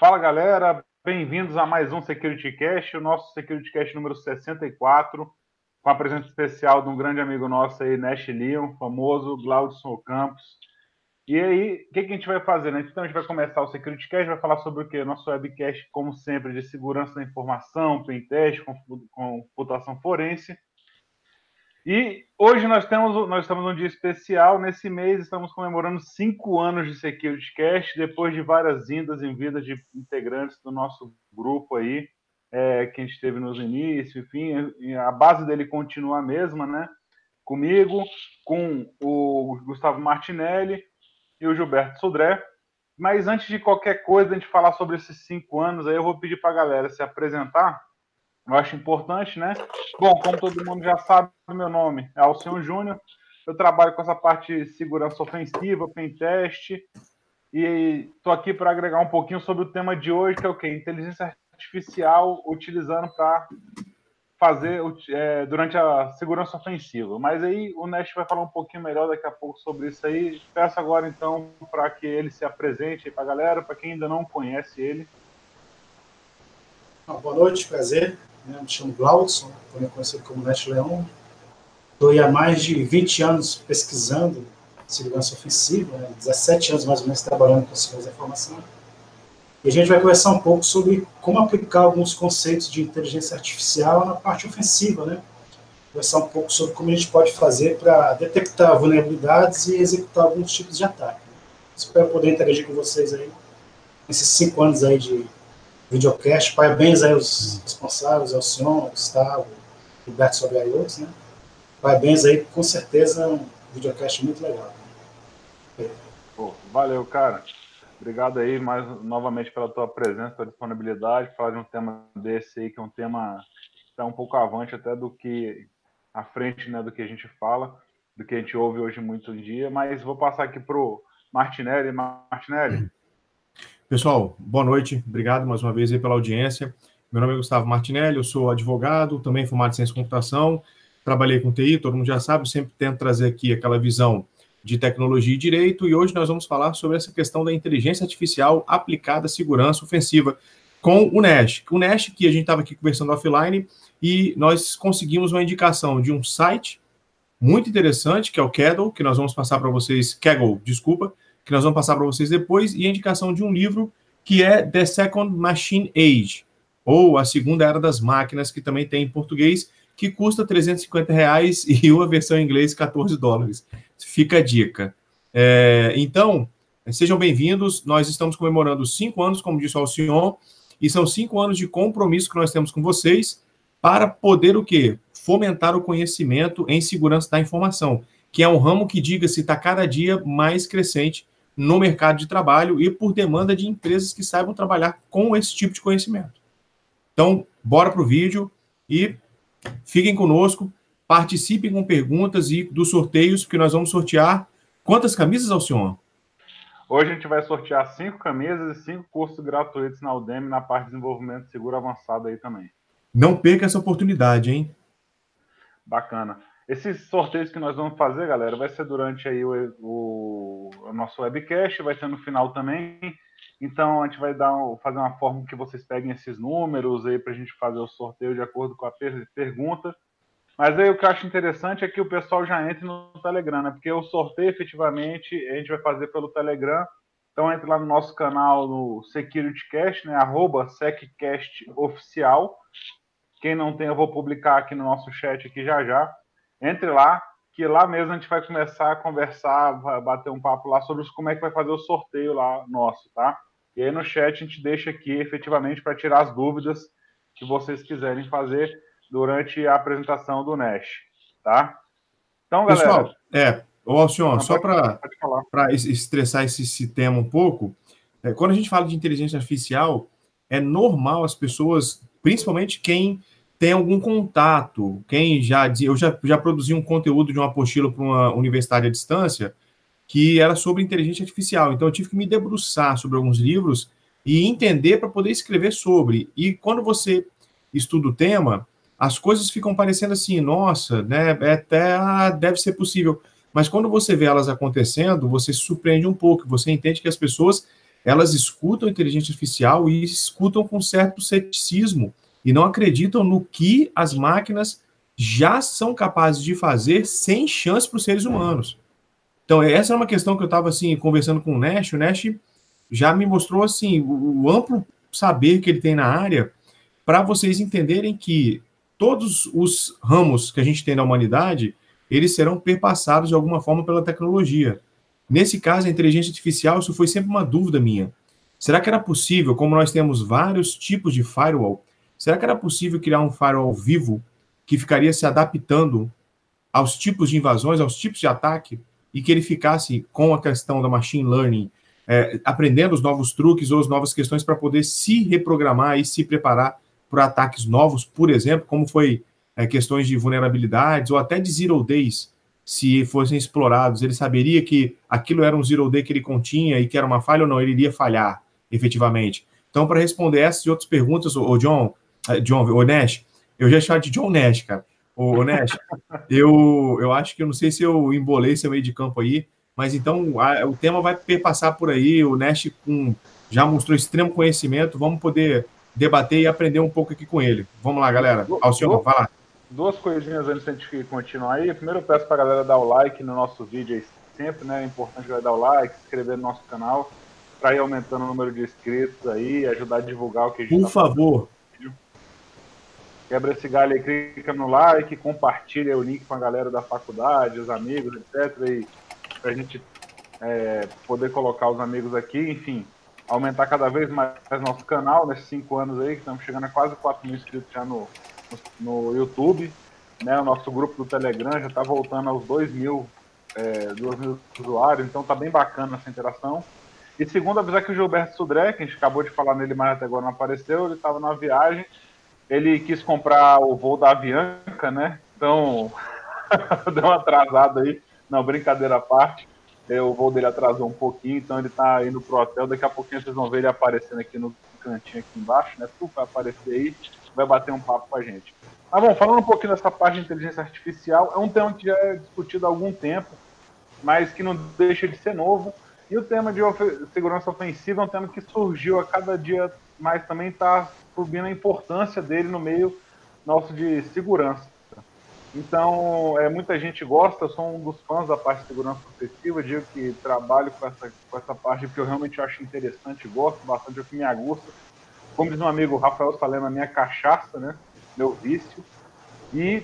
Fala galera, bem-vindos a mais um Security Cast, o nosso Security Cast número 64, com a presença especial de um grande amigo nosso aí, Nash Leon, famoso Glaudson Campos. E aí, o que, que, a gente vai fazer? Né? Então, a gente vai começar o Security Cast, vai falar sobre o quê? Nosso webcast, como sempre, de segurança da informação, pentest, computação forense. E hoje nós temos nós estamos num dia especial. Nesse mês estamos comemorando cinco anos de Security Cast, depois de várias indas em vida de integrantes do nosso grupo aí, é, que a gente teve nos inícios, enfim, a base dele continua a mesma, né? Comigo, com o Gustavo Martinelli e o Gilberto Sudré. Mas antes de qualquer coisa, a gente falar sobre esses cinco anos, aí eu vou pedir para a galera se apresentar eu acho importante, né? Bom, como todo mundo já sabe, meu nome é Alcion Júnior. Eu trabalho com essa parte de segurança ofensiva, pentest, e estou aqui para agregar um pouquinho sobre o tema de hoje, que é o quê? Inteligência artificial utilizando para fazer é, durante a segurança ofensiva. Mas aí o Nest vai falar um pouquinho melhor daqui a pouco sobre isso aí. Peço agora então para que ele se apresente para a galera, para quem ainda não conhece ele. boa noite, prazer. Né? Me chamo Glaudson, também conhecido como Nete Leão. Estou há mais de 20 anos pesquisando segurança ofensiva, né? 17 anos mais ou menos trabalhando com segurança da informação. E a gente vai conversar um pouco sobre como aplicar alguns conceitos de inteligência artificial na parte ofensiva, né? Conversar um pouco sobre como a gente pode fazer para detectar vulnerabilidades e executar alguns tipos de ataque. Espero poder interagir com vocês aí nesses cinco anos aí de videocast. Parabéns aí aos responsáveis, ao senhor, Gustavo, Roberto Sobreira e outros, né? Parabéns aí, com certeza, um videocast muito legal. Pô, valeu, cara. Obrigado aí mais novamente pela tua presença, pela disponibilidade, falar de um tema desse aí, que é um tema que está um pouco avante até do que à frente, né, do que a gente fala, do que a gente ouve hoje muito em dia, mas vou passar aqui pro Martinelli. Martinelli, Pessoal, boa noite. Obrigado mais uma vez pela audiência. Meu nome é Gustavo Martinelli, eu sou advogado, também formado em ciência de computação, trabalhei com TI, todo mundo já sabe, sempre tento trazer aqui aquela visão de tecnologia e direito, e hoje nós vamos falar sobre essa questão da inteligência artificial aplicada à segurança ofensiva com o Nash. O Nash, que a gente estava aqui conversando offline, e nós conseguimos uma indicação de um site muito interessante, que é o Kaggle, que nós vamos passar para vocês, Kaggle, desculpa, que nós vamos passar para vocês depois, e a indicação de um livro que é The Second Machine Age, ou A Segunda Era das Máquinas, que também tem em português, que custa 350 reais e uma versão em inglês 14 dólares. Fica a dica. É, então, sejam bem-vindos. Nós estamos comemorando cinco anos, como disse o Alcion, e são cinco anos de compromisso que nós temos com vocês para poder o quê? Fomentar o conhecimento em segurança da informação, que é um ramo que, diga-se, está cada dia mais crescente no mercado de trabalho e por demanda de empresas que saibam trabalhar com esse tipo de conhecimento. Então, bora para o vídeo e fiquem conosco, participem com perguntas e dos sorteios, porque nós vamos sortear quantas camisas, Alcion? Hoje a gente vai sortear cinco camisas e cinco cursos gratuitos na Udemy na parte de desenvolvimento seguro avançado aí também. Não perca essa oportunidade, hein? Bacana. Esses sorteios que nós vamos fazer, galera, vai ser durante aí o, o, o nosso webcast, vai ser no final também. Então a gente vai dar, fazer uma forma que vocês peguem esses números aí para a gente fazer o sorteio de acordo com a per pergunta. Mas aí o que eu acho interessante é que o pessoal já entre no Telegram, né? Porque o sorteio efetivamente a gente vai fazer pelo Telegram. Então entre lá no nosso canal no SecurityCast, né? Arroba SecCastOficial. Quem não tem, eu vou publicar aqui no nosso chat aqui já já entre lá, que lá mesmo a gente vai começar a conversar, bater um papo lá sobre como é que vai fazer o sorteio lá nosso, tá? E aí no chat a gente deixa aqui efetivamente para tirar as dúvidas que vocês quiserem fazer durante a apresentação do Nash, tá? Então, galera. Pessoal, é, ô Alcion, só para estressar esse, esse, tema um pouco, é, quando a gente fala de inteligência artificial, é normal as pessoas, principalmente quem tem algum contato, quem já eu já, já produzi um conteúdo de uma apostila para uma universidade à distância que era sobre inteligência artificial. Então eu tive que me debruçar sobre alguns livros e entender para poder escrever sobre. E quando você estuda o tema, as coisas ficam parecendo assim, nossa, né, é até ah, deve ser possível. Mas quando você vê elas acontecendo, você se surpreende um pouco, você entende que as pessoas elas escutam inteligência artificial e escutam com certo ceticismo e não acreditam no que as máquinas já são capazes de fazer sem chance para os seres humanos. Então, essa é uma questão que eu estava assim, conversando com o Nash. O Nash já me mostrou assim, o, o amplo saber que ele tem na área para vocês entenderem que todos os ramos que a gente tem na humanidade, eles serão perpassados de alguma forma pela tecnologia. Nesse caso, a inteligência artificial, isso foi sempre uma dúvida minha. Será que era possível, como nós temos vários tipos de firewall, será que era possível criar um firewall vivo que ficaria se adaptando aos tipos de invasões, aos tipos de ataque, e que ele ficasse com a questão da machine learning, é, aprendendo os novos truques ou as novas questões para poder se reprogramar e se preparar para ataques novos, por exemplo, como foi é, questões de vulnerabilidades ou até de zero days, se fossem explorados, ele saberia que aquilo era um zero day que ele continha e que era uma falha ou não, ele iria falhar efetivamente. Então, para responder essas e outras perguntas, o John, John, o Nash, eu já chamo de John Nash, cara. Ô, Nash, eu, eu acho que eu não sei se eu embolei seu meio de campo aí, mas então a, o tema vai perpassar por aí. O Nash com, já mostrou extremo conhecimento. Vamos poder debater e aprender um pouco aqui com ele. Vamos lá, galera. Alcione, vai lá. Duas coisinhas antes de a gente continuar aí. Primeiro, eu peço para a galera dar o like no nosso vídeo aí sempre, né? É importante dar o like, se inscrever no nosso canal, para ir aumentando o número de inscritos aí, ajudar a divulgar o que a gente Por tá favor. Fazendo quebra esse galho aí, clica no like, compartilha o link com a galera da faculdade, os amigos, etc. E pra gente é, poder colocar os amigos aqui, enfim, aumentar cada vez mais nosso canal nesses cinco anos aí, que estamos chegando a quase 4 mil inscritos já no, no, no YouTube. Né, o nosso grupo do Telegram já está voltando aos 2 mil, é, 2 mil usuários, então tá bem bacana essa interação. E segundo, avisar que o Gilberto Sudré, que a gente acabou de falar nele, mas até agora não apareceu, ele estava na viagem, ele quis comprar o voo da Avianca, né? Então, deu uma atrasada aí. Não, brincadeira à parte. É, o voo dele atrasou um pouquinho, então ele tá indo pro hotel. Daqui a pouquinho vocês vão ver ele aparecendo aqui no cantinho aqui embaixo, né? Tu vai aparecer aí, vai bater um papo com a gente. Mas bom, falando um pouquinho dessa parte de inteligência artificial, é um tema que já é discutido há algum tempo, mas que não deixa de ser novo. E o tema de segurança ofensiva é um tema que surgiu a cada dia mais também está subindo a importância dele no meio nosso de segurança. Então, é, muita gente gosta, sou um dos fãs da parte de segurança ofensiva, digo que trabalho com essa, com essa parte porque eu realmente acho interessante, gosto bastante, é o que me agusta. Como diz meu amigo Rafael Salema, minha cachaça, né? Meu vício. E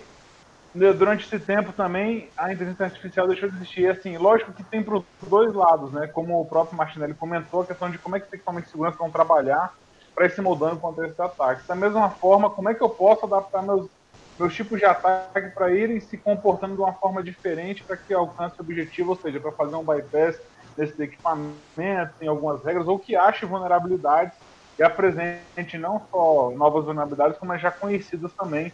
né, durante esse tempo também a inteligência artificial deixou de existir. Assim, lógico que tem para os dois lados, né? Como o próprio Martinelli comentou, a questão de como é que os equipamentos de segurança vão trabalhar para ir se moldando contra esses ataques. Da mesma forma, como é que eu posso adaptar meus, meus tipos de ataque para irem se comportando de uma forma diferente para que alcance o objetivo, ou seja, para fazer um bypass desses equipamentos, tem algumas regras, ou que ache vulnerabilidades e apresente não só novas vulnerabilidades, como já conhecidas também.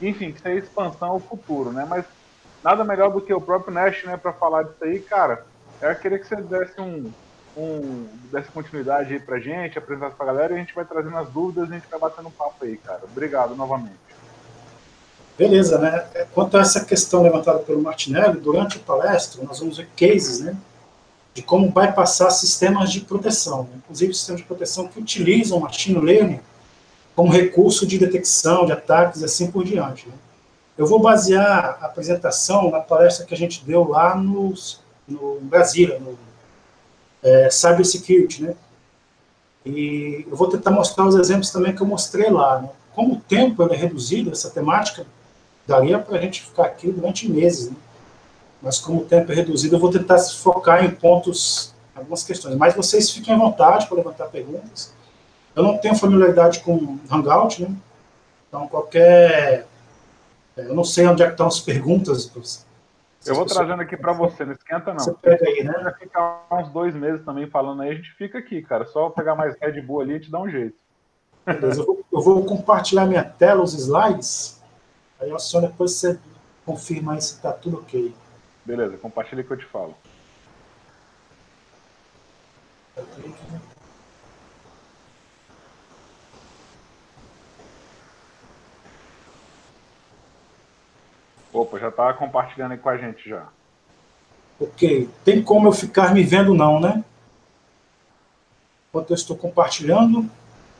Enfim, que seja expansão ao futuro, né? Mas nada melhor do que o próprio Nash, né, para falar disso aí, cara. Eu queria que você desse um, um, dessa continuidade aí pra gente, apresentar pra galera e a gente vai trazendo as dúvidas e a gente vai batendo um papo aí, cara. Obrigado novamente. Beleza, né? Quanto a essa questão levantada pelo Martinelli, durante a palestra, nós vamos ver cases, né? De como bypassar sistemas de proteção, né? inclusive sistemas de proteção que utilizam machine learning como recurso de detecção de ataques e assim por diante. Né? Eu vou basear a apresentação na palestra que a gente deu lá nos, no Brasília, no é, cybersecurity, né? E eu vou tentar mostrar os exemplos também que eu mostrei lá. Né? Como o tempo é reduzido, essa temática daria para a gente ficar aqui durante meses, né? Mas como o tempo é reduzido, eu vou tentar focar em pontos, algumas questões. Mas vocês fiquem à vontade para levantar perguntas. Eu não tenho familiaridade com Hangout, né? Então, qualquer... É, eu não sei onde é que estão as perguntas, eu vou trazendo aqui para você, não esquenta não. Você pega aí, né? Vai ficar uns dois meses também falando aí, a gente fica aqui, cara. Só pegar mais Red Bull ali e te dá um jeito. Beleza, eu vou, eu vou compartilhar minha tela, os slides. Aí, ó, só depois você confirma aí se está tudo ok. Beleza, compartilha que eu te falo. Opa, já está compartilhando aí com a gente já. Ok. Tem como eu ficar me vendo não, né? enquanto eu estou compartilhando.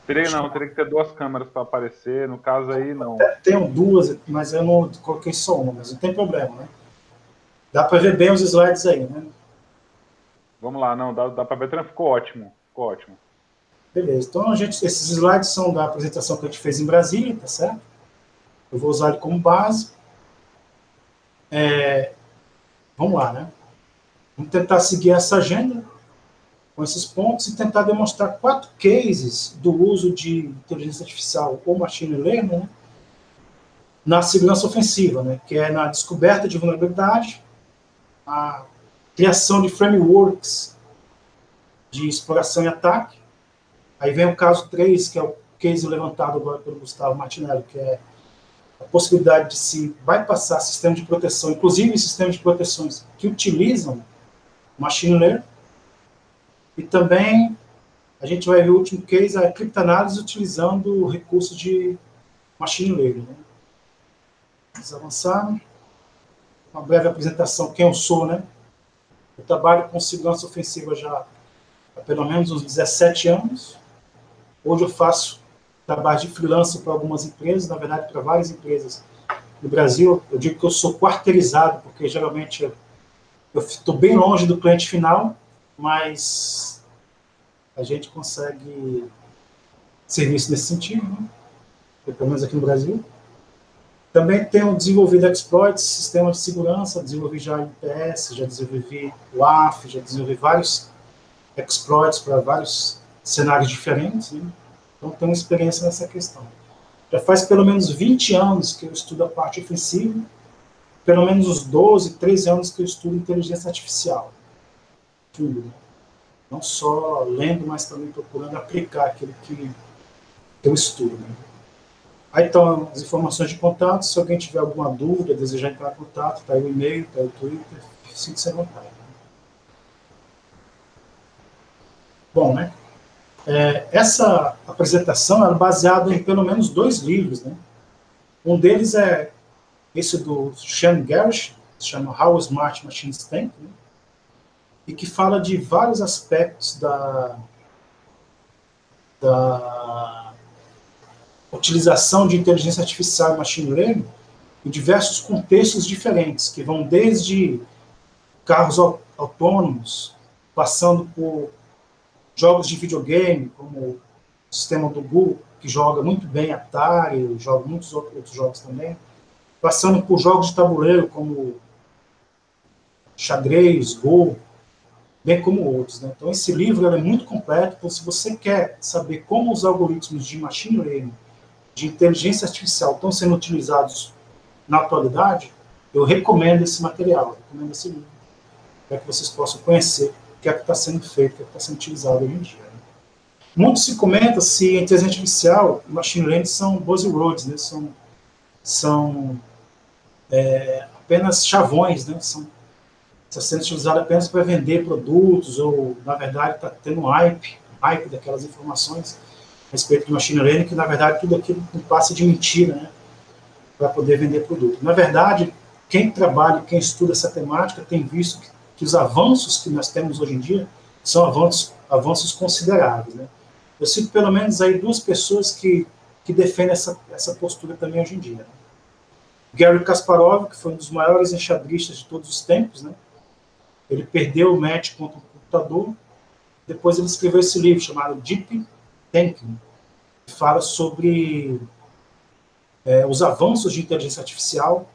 Teria não, teria que ter duas câmeras para aparecer, no caso aí não. tenho duas, mas eu não coloquei só uma, mas não tem problema, né? Dá para ver bem os slides aí, né? Vamos lá, não, dá, dá para ver, ficou ótimo, ficou ótimo. Beleza, então a gente, esses slides são da apresentação que a gente fez em Brasília, tá certo? Eu vou usar ele como base. É, vamos lá, né? Vamos tentar seguir essa agenda com esses pontos e tentar demonstrar quatro cases do uso de inteligência artificial ou machine learning né, na segurança ofensiva, né, que é na descoberta de vulnerabilidade, a criação de frameworks de exploração e ataque. Aí vem o caso 3, que é o case levantado agora pelo Gustavo Martinelli, que é a possibilidade de se bypassar sistema de proteção, inclusive sistemas de proteções que utilizam machine learning, e também a gente vai ver o último case, a criptanálise utilizando recursos de machine learning. Né? Vamos avançar. Uma breve apresentação, quem eu sou, né? Eu trabalho com segurança ofensiva já há pelo menos uns 17 anos. Hoje eu faço trabalho de freelancer para algumas empresas, na verdade para várias empresas no Brasil. Eu digo que eu sou quarteirizado, porque geralmente eu estou bem longe do cliente final, mas a gente consegue serviço nesse sentido, né? pelo menos aqui no Brasil. Também tenho desenvolvido exploits, sistemas de segurança, desenvolvi já IPS, já desenvolvi o AF, já desenvolvi vários exploits para vários cenários diferentes, né? Então tenho experiência nessa questão. Já faz pelo menos 20 anos que eu estudo a parte ofensiva, pelo menos uns 12, 13 anos que eu estudo inteligência artificial tudo. Não só lendo, mas também procurando aplicar aquilo que eu estudo. Né? Aí estão as informações de contato. Se alguém tiver alguma dúvida, desejar entrar em contato, está aí o e-mail, está aí o Twitter, sinta-se à vontade. Né? Bom, né? É, essa apresentação é baseada em pelo menos dois livros, né? Um deles é esse do Sean Garish, se chama How Smart Machines Think, né? e que fala de vários aspectos da, da utilização de inteligência artificial e machine learning em diversos contextos diferentes, que vão desde carros autônomos, passando por jogos de videogame, como o sistema do Google, que joga muito bem Atari, joga muitos outros jogos também, passando por jogos de tabuleiro, como xadrez, Go, bem como outros. Né? Então, esse livro é muito completo, então, se você quer saber como os algoritmos de machine learning, de inteligência artificial, estão sendo utilizados na atualidade, eu recomendo esse material, recomendo esse livro, para que vocês possam conhecer que é que está sendo feito, que é que está sendo utilizado hoje em dia. Né? Muito se comenta se a inteligência artificial e machine learning são buzzwords, né? são, são é, apenas chavões, né? são está sendo utilizado apenas para vender produtos, ou, na verdade, está tendo um hype, hype daquelas informações a respeito de machine learning, que, na verdade, tudo aquilo passa de mentira, né, para poder vender produto. Na verdade, quem trabalha, quem estuda essa temática, tem visto que, que os avanços que nós temos hoje em dia são avanços, avanços consideráveis, né. Eu cito pelo menos aí duas pessoas que, que defendem essa, essa postura também hoje em dia. Né? Gary Kasparov, que foi um dos maiores enxadristas de todos os tempos, né? Ele perdeu o match contra o computador. Depois ele escreveu esse livro chamado Deep Thinking, que fala sobre é, os avanços de inteligência artificial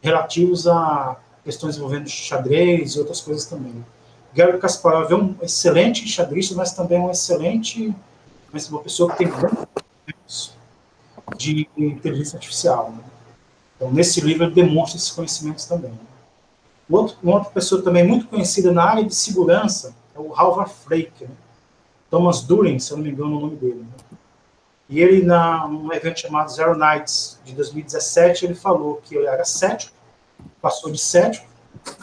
relativos a questões envolvendo xadrez e outras coisas também. Gary Kasparov é um excelente xadrista, mas também um excelente, mas uma pessoa que tem grandes de inteligência artificial. Né? Então, nesse livro ele demonstra esses conhecimentos também. Né? Outro, uma outra pessoa também muito conhecida na área de segurança é o Halvar Flake, né? Thomas Durin, se eu não me engano o nome dele. Né? E ele, num evento chamado Zero Nights, de 2017, ele falou que ele era cético, passou de cético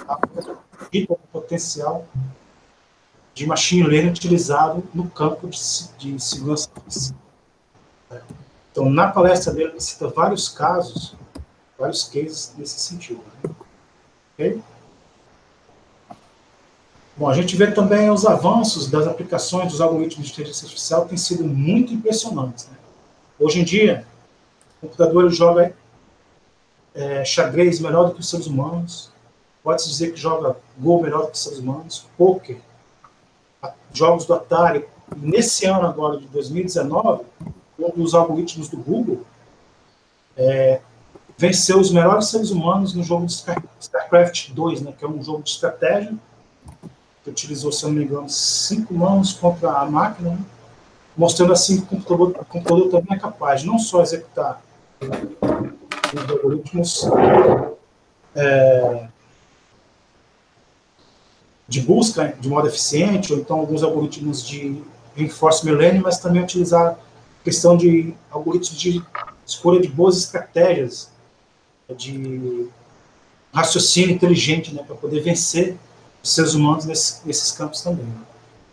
a o potencial de machine learning utilizado no campo de, de segurança Então, na palestra dele, ele cita vários casos, vários cases nesse sentido. Né? Bom, a gente vê também os avanços das aplicações dos algoritmos de inteligência artificial têm sido muito impressionantes. Né? Hoje em dia, o computador joga é, xadrez melhor do que os seres humanos, pode-se dizer que joga Go melhor do que os seres humanos, poker, jogos do Atari. Nesse ano agora, de 2019, um dos algoritmos do Google é, venceu os melhores seres humanos no jogo de Star, StarCraft 2, né, que é um jogo de estratégia, que utilizou, se não me engano, cinco mãos contra a máquina, né, mostrando assim que o computador, o computador também é capaz de não só executar os algoritmos é, de busca de modo eficiente, ou então alguns algoritmos de reinforcement learning, mas também utilizar questão de algoritmos de escolha de boas estratégias de raciocínio inteligente, né, para poder vencer os seres humanos nesse, nesses campos também.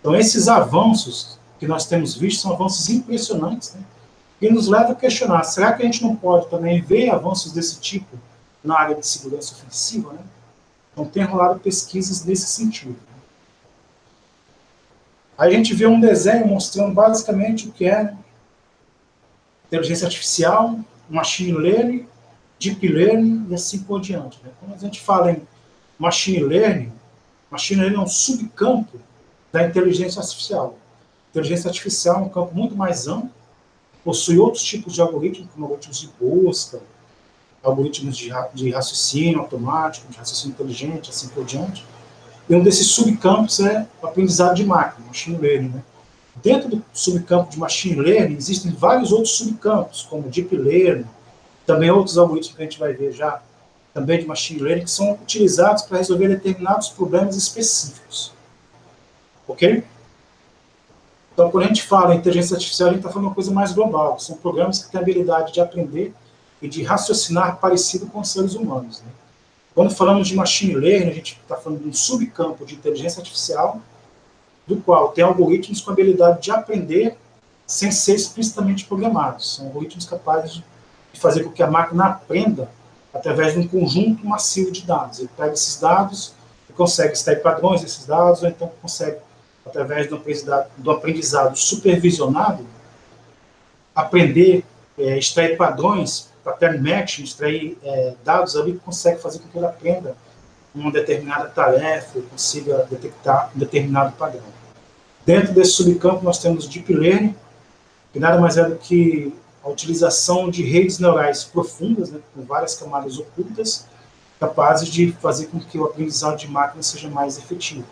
Então, esses avanços que nós temos visto são avanços impressionantes, né, que nos levam a questionar: será que a gente não pode também ver avanços desse tipo na área de segurança ofensiva? Né? Então, tem rolado pesquisas nesse sentido. Aí a gente vê um desenho mostrando basicamente o que é inteligência artificial, machine learning deep learning e assim por diante. Né? Quando a gente fala em machine learning, machine learning é um subcampo da inteligência artificial. Inteligência artificial é um campo muito mais amplo, possui outros tipos de algoritmos, como algoritmos de busca, algoritmos de, de raciocínio automático, de raciocínio inteligente, assim por diante. E um desses subcampos é o aprendizado de máquina, machine learning. Né? Dentro do subcampo de machine learning, existem vários outros subcampos, como deep learning, também outros algoritmos que a gente vai ver já, também de machine learning, que são utilizados para resolver determinados problemas específicos. Ok? Então, quando a gente fala em inteligência artificial, a gente está falando uma coisa mais global. São programas que têm a habilidade de aprender e de raciocinar parecido com os seres humanos. Né? Quando falamos de machine learning, a gente está falando de um subcampo de inteligência artificial, do qual tem algoritmos com a habilidade de aprender sem ser explicitamente programados. São algoritmos capazes de fazer com que a máquina aprenda através de um conjunto massivo de dados. Ele pega esses dados e consegue extrair padrões desses dados, ou então consegue, através do aprendizado, do aprendizado supervisionado, aprender, é, extrair padrões, pattern matching, extrair é, dados ali consegue fazer com que ele aprenda uma determinada tarefa, consiga detectar um determinado padrão. Dentro desse subcampo, nós temos Deep Learning, que nada mais é do que a utilização de redes neurais profundas, né, com várias camadas ocultas, capazes de fazer com que o aprendizado de máquina seja mais efetivo.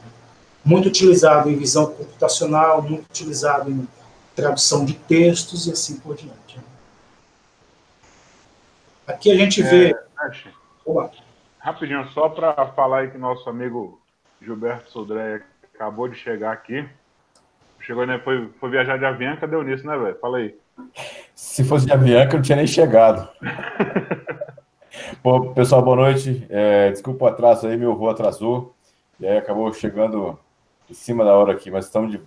Muito utilizado em visão computacional, muito utilizado em tradução de textos e assim por diante. Aqui a gente vê. É, Rapidinho, só para falar aí que nosso amigo Gilberto Sodré acabou de chegar aqui. Chegou, né? Foi, foi viajar de avião, cadê o nisso, né, velho? Fala aí. Se fosse de Avianca, eu não tinha nem chegado. Pô, pessoal, boa noite. É, desculpa o atraso aí, meu voo atrasou. E aí acabou chegando em cima da hora aqui, mas estamos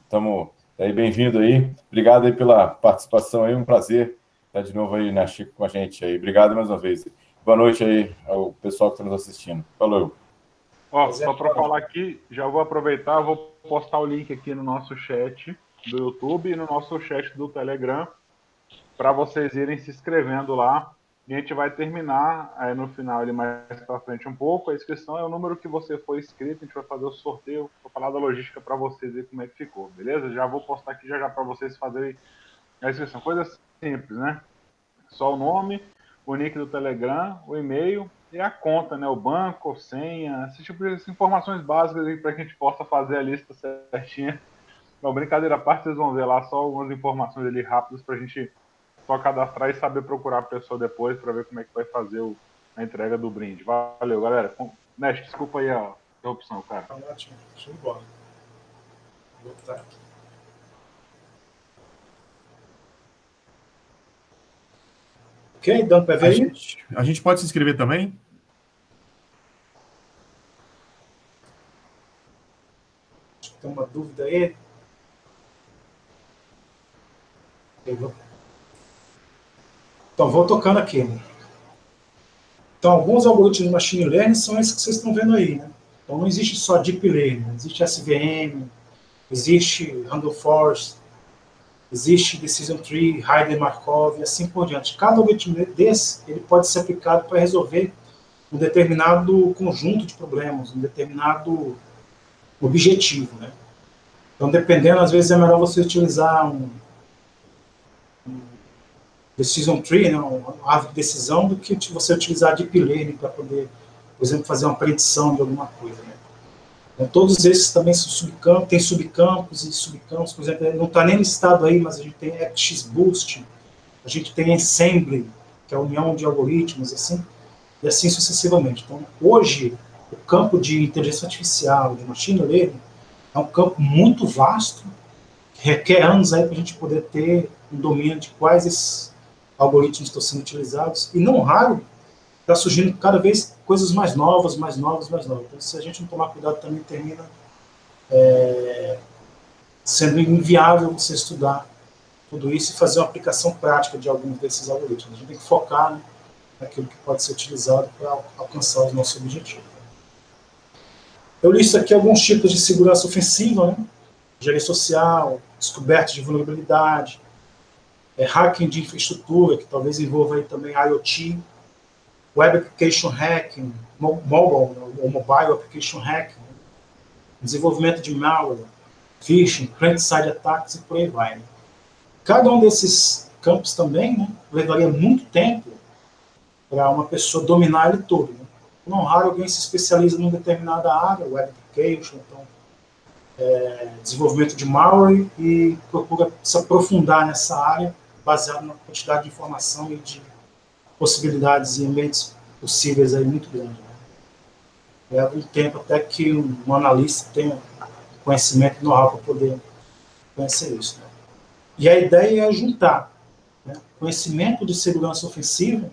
aí bem-vindo aí. Obrigado aí pela participação aí, um prazer estar de novo aí na Chico com a gente aí. Obrigado mais uma vez. Boa noite aí ao pessoal que está nos assistindo. Falou. Ó, só para falar aqui, já vou aproveitar, vou postar o link aqui no nosso chat do YouTube e no nosso chat do Telegram para vocês irem se inscrevendo lá. A gente vai terminar aí no final, ali mais para frente um pouco. A inscrição é o número que você foi inscrito. A gente vai fazer o sorteio. Vou falar da logística para vocês ver como é que ficou, beleza? Já vou postar aqui já já para vocês fazerem a inscrição. Coisa simples, né? Só o nome, o nick do Telegram, o e-mail e a conta, né? O banco, senha, esse tipo de informações básicas para que a gente possa fazer a lista certinha. Não, brincadeira à parte, vocês vão ver lá só algumas informações ali rápidas para a gente só cadastrar e saber procurar a pessoa depois para ver como é que vai fazer o, a entrega do brinde. Valeu, galera. Mestre, desculpa aí a interrupção, cara. Tá ótimo, show de bola. Vou botar aqui. Ok, dando para ver a gente, a gente pode se inscrever também? Tem uma dúvida aí? Eu vou então, vou tocando aqui. Então, alguns algoritmos de machine learning são esses que vocês estão vendo aí. Né? Então, não existe só Deep Learning, existe SVM, existe Random Forest, existe Decision Tree, Heider Markov e assim por diante. Cada algoritmo desse ele pode ser aplicado para resolver um determinado conjunto de problemas, um determinado objetivo, né? Então, dependendo, às vezes é melhor você utilizar um decision tree, né, uma árvore de decisão, do que você utilizar deep learning para poder, por exemplo, fazer uma predição de alguma coisa. Né? Então, todos esses também são subcampos, tem subcampos e subcampos, por exemplo, não está nem listado aí, mas a gente tem XBoost, a gente tem Ensemble, que é a união de algoritmos, assim, e assim sucessivamente. Então, hoje, o campo de inteligência artificial, de machine learning, é um campo muito vasto, que requer anos aí para a gente poder ter um domínio de quais esses algoritmos estão sendo utilizados, e não raro, está surgindo cada vez coisas mais novas, mais novas, mais novas. Então, se a gente não tomar cuidado, também termina é, sendo inviável você estudar tudo isso e fazer uma aplicação prática de alguns desses algoritmos. A gente tem que focar né, naquilo que pode ser utilizado para alcançar os nossos objetivos. Eu listo aqui alguns tipos de segurança ofensiva, né? engenharia social, descoberta de vulnerabilidade, é, hacking de infraestrutura, que talvez envolva também IoT, web application hacking, mobile, ou mobile application hacking, desenvolvimento de malware, phishing, client-side attacks e por aí vai. Né? Cada um desses campos também né, levaria muito tempo para uma pessoa dominar ele todo. Né? Não raro alguém se especializa em determinada área, web application, então, é, desenvolvimento de malware e procura se aprofundar nessa área baseado na quantidade de informação e de possibilidades e ambientes possíveis aí muito grande. Né? Leva um tempo até que um analista tenha conhecimento e know-how para poder conhecer isso. Né? E a ideia é juntar né, conhecimento de segurança ofensiva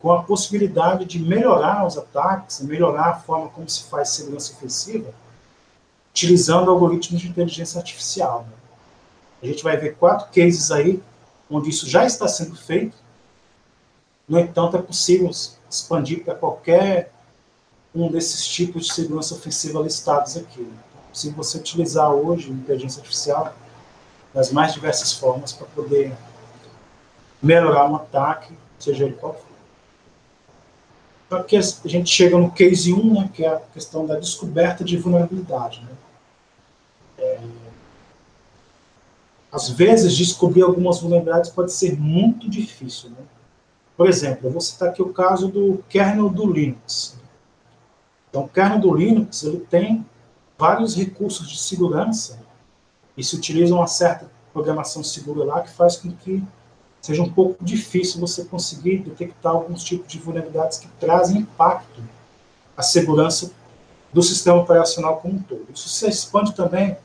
com a possibilidade de melhorar os ataques, melhorar a forma como se faz segurança ofensiva, utilizando algoritmos de inteligência artificial. Né? A gente vai ver quatro cases aí, onde isso já está sendo feito, no entanto, é possível expandir para qualquer um desses tipos de segurança ofensiva listados aqui. Né? É possível você utilizar hoje inteligência artificial das mais diversas formas para poder melhorar um ataque, seja ele qual for. Aqui a gente chega no case 1, né, que é a questão da descoberta de vulnerabilidade. Né? É, às vezes, descobrir algumas vulnerabilidades pode ser muito difícil. Né? Por exemplo, eu vou citar aqui o caso do kernel do Linux. Então, o kernel do Linux ele tem vários recursos de segurança e se utiliza uma certa programação segura lá que faz com que seja um pouco difícil você conseguir detectar alguns tipos de vulnerabilidades que trazem impacto à segurança do sistema operacional como um todo. Isso se expande também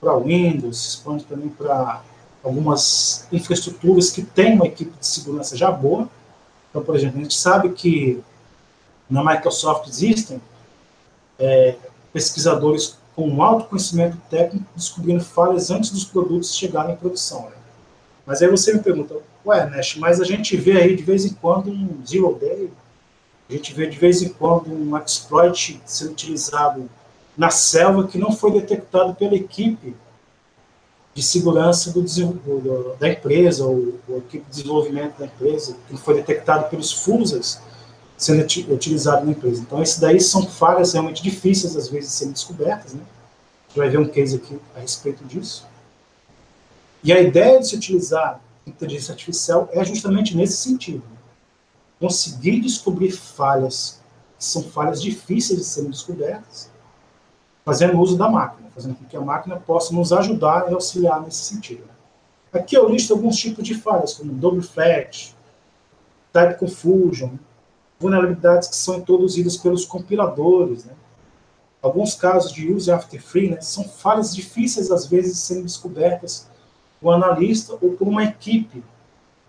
para Windows, expande também para algumas infraestruturas que têm uma equipe de segurança já boa. Então, por exemplo, a gente sabe que na Microsoft existem é, pesquisadores com um alto conhecimento técnico descobrindo falhas antes dos produtos chegarem em produção. Né? Mas aí você me pergunta, ué, Nash, mas a gente vê aí de vez em quando um zero day, a gente vê de vez em quando um exploit sendo utilizado na selva que não foi detectado pela equipe de segurança do, do, da empresa, ou, ou equipe de desenvolvimento da empresa, que foi detectado pelos FUSAs sendo utilizado na empresa. Então, esses daí são falhas realmente difíceis, às vezes, de serem descobertas, né? A gente vai ver um case aqui a respeito disso. E a ideia de se utilizar inteligência artificial é justamente nesse sentido. Conseguir descobrir falhas, que são falhas difíceis de serem descobertas, fazendo uso da máquina, fazendo com que a máquina possa nos ajudar e auxiliar nesse sentido. Aqui eu listo alguns tipos de falhas, como double flat, type confusion, vulnerabilidades que são introduzidas pelos compiladores, né? Alguns casos de use after free né, são falhas difíceis às vezes de serem descobertas o analista ou por uma equipe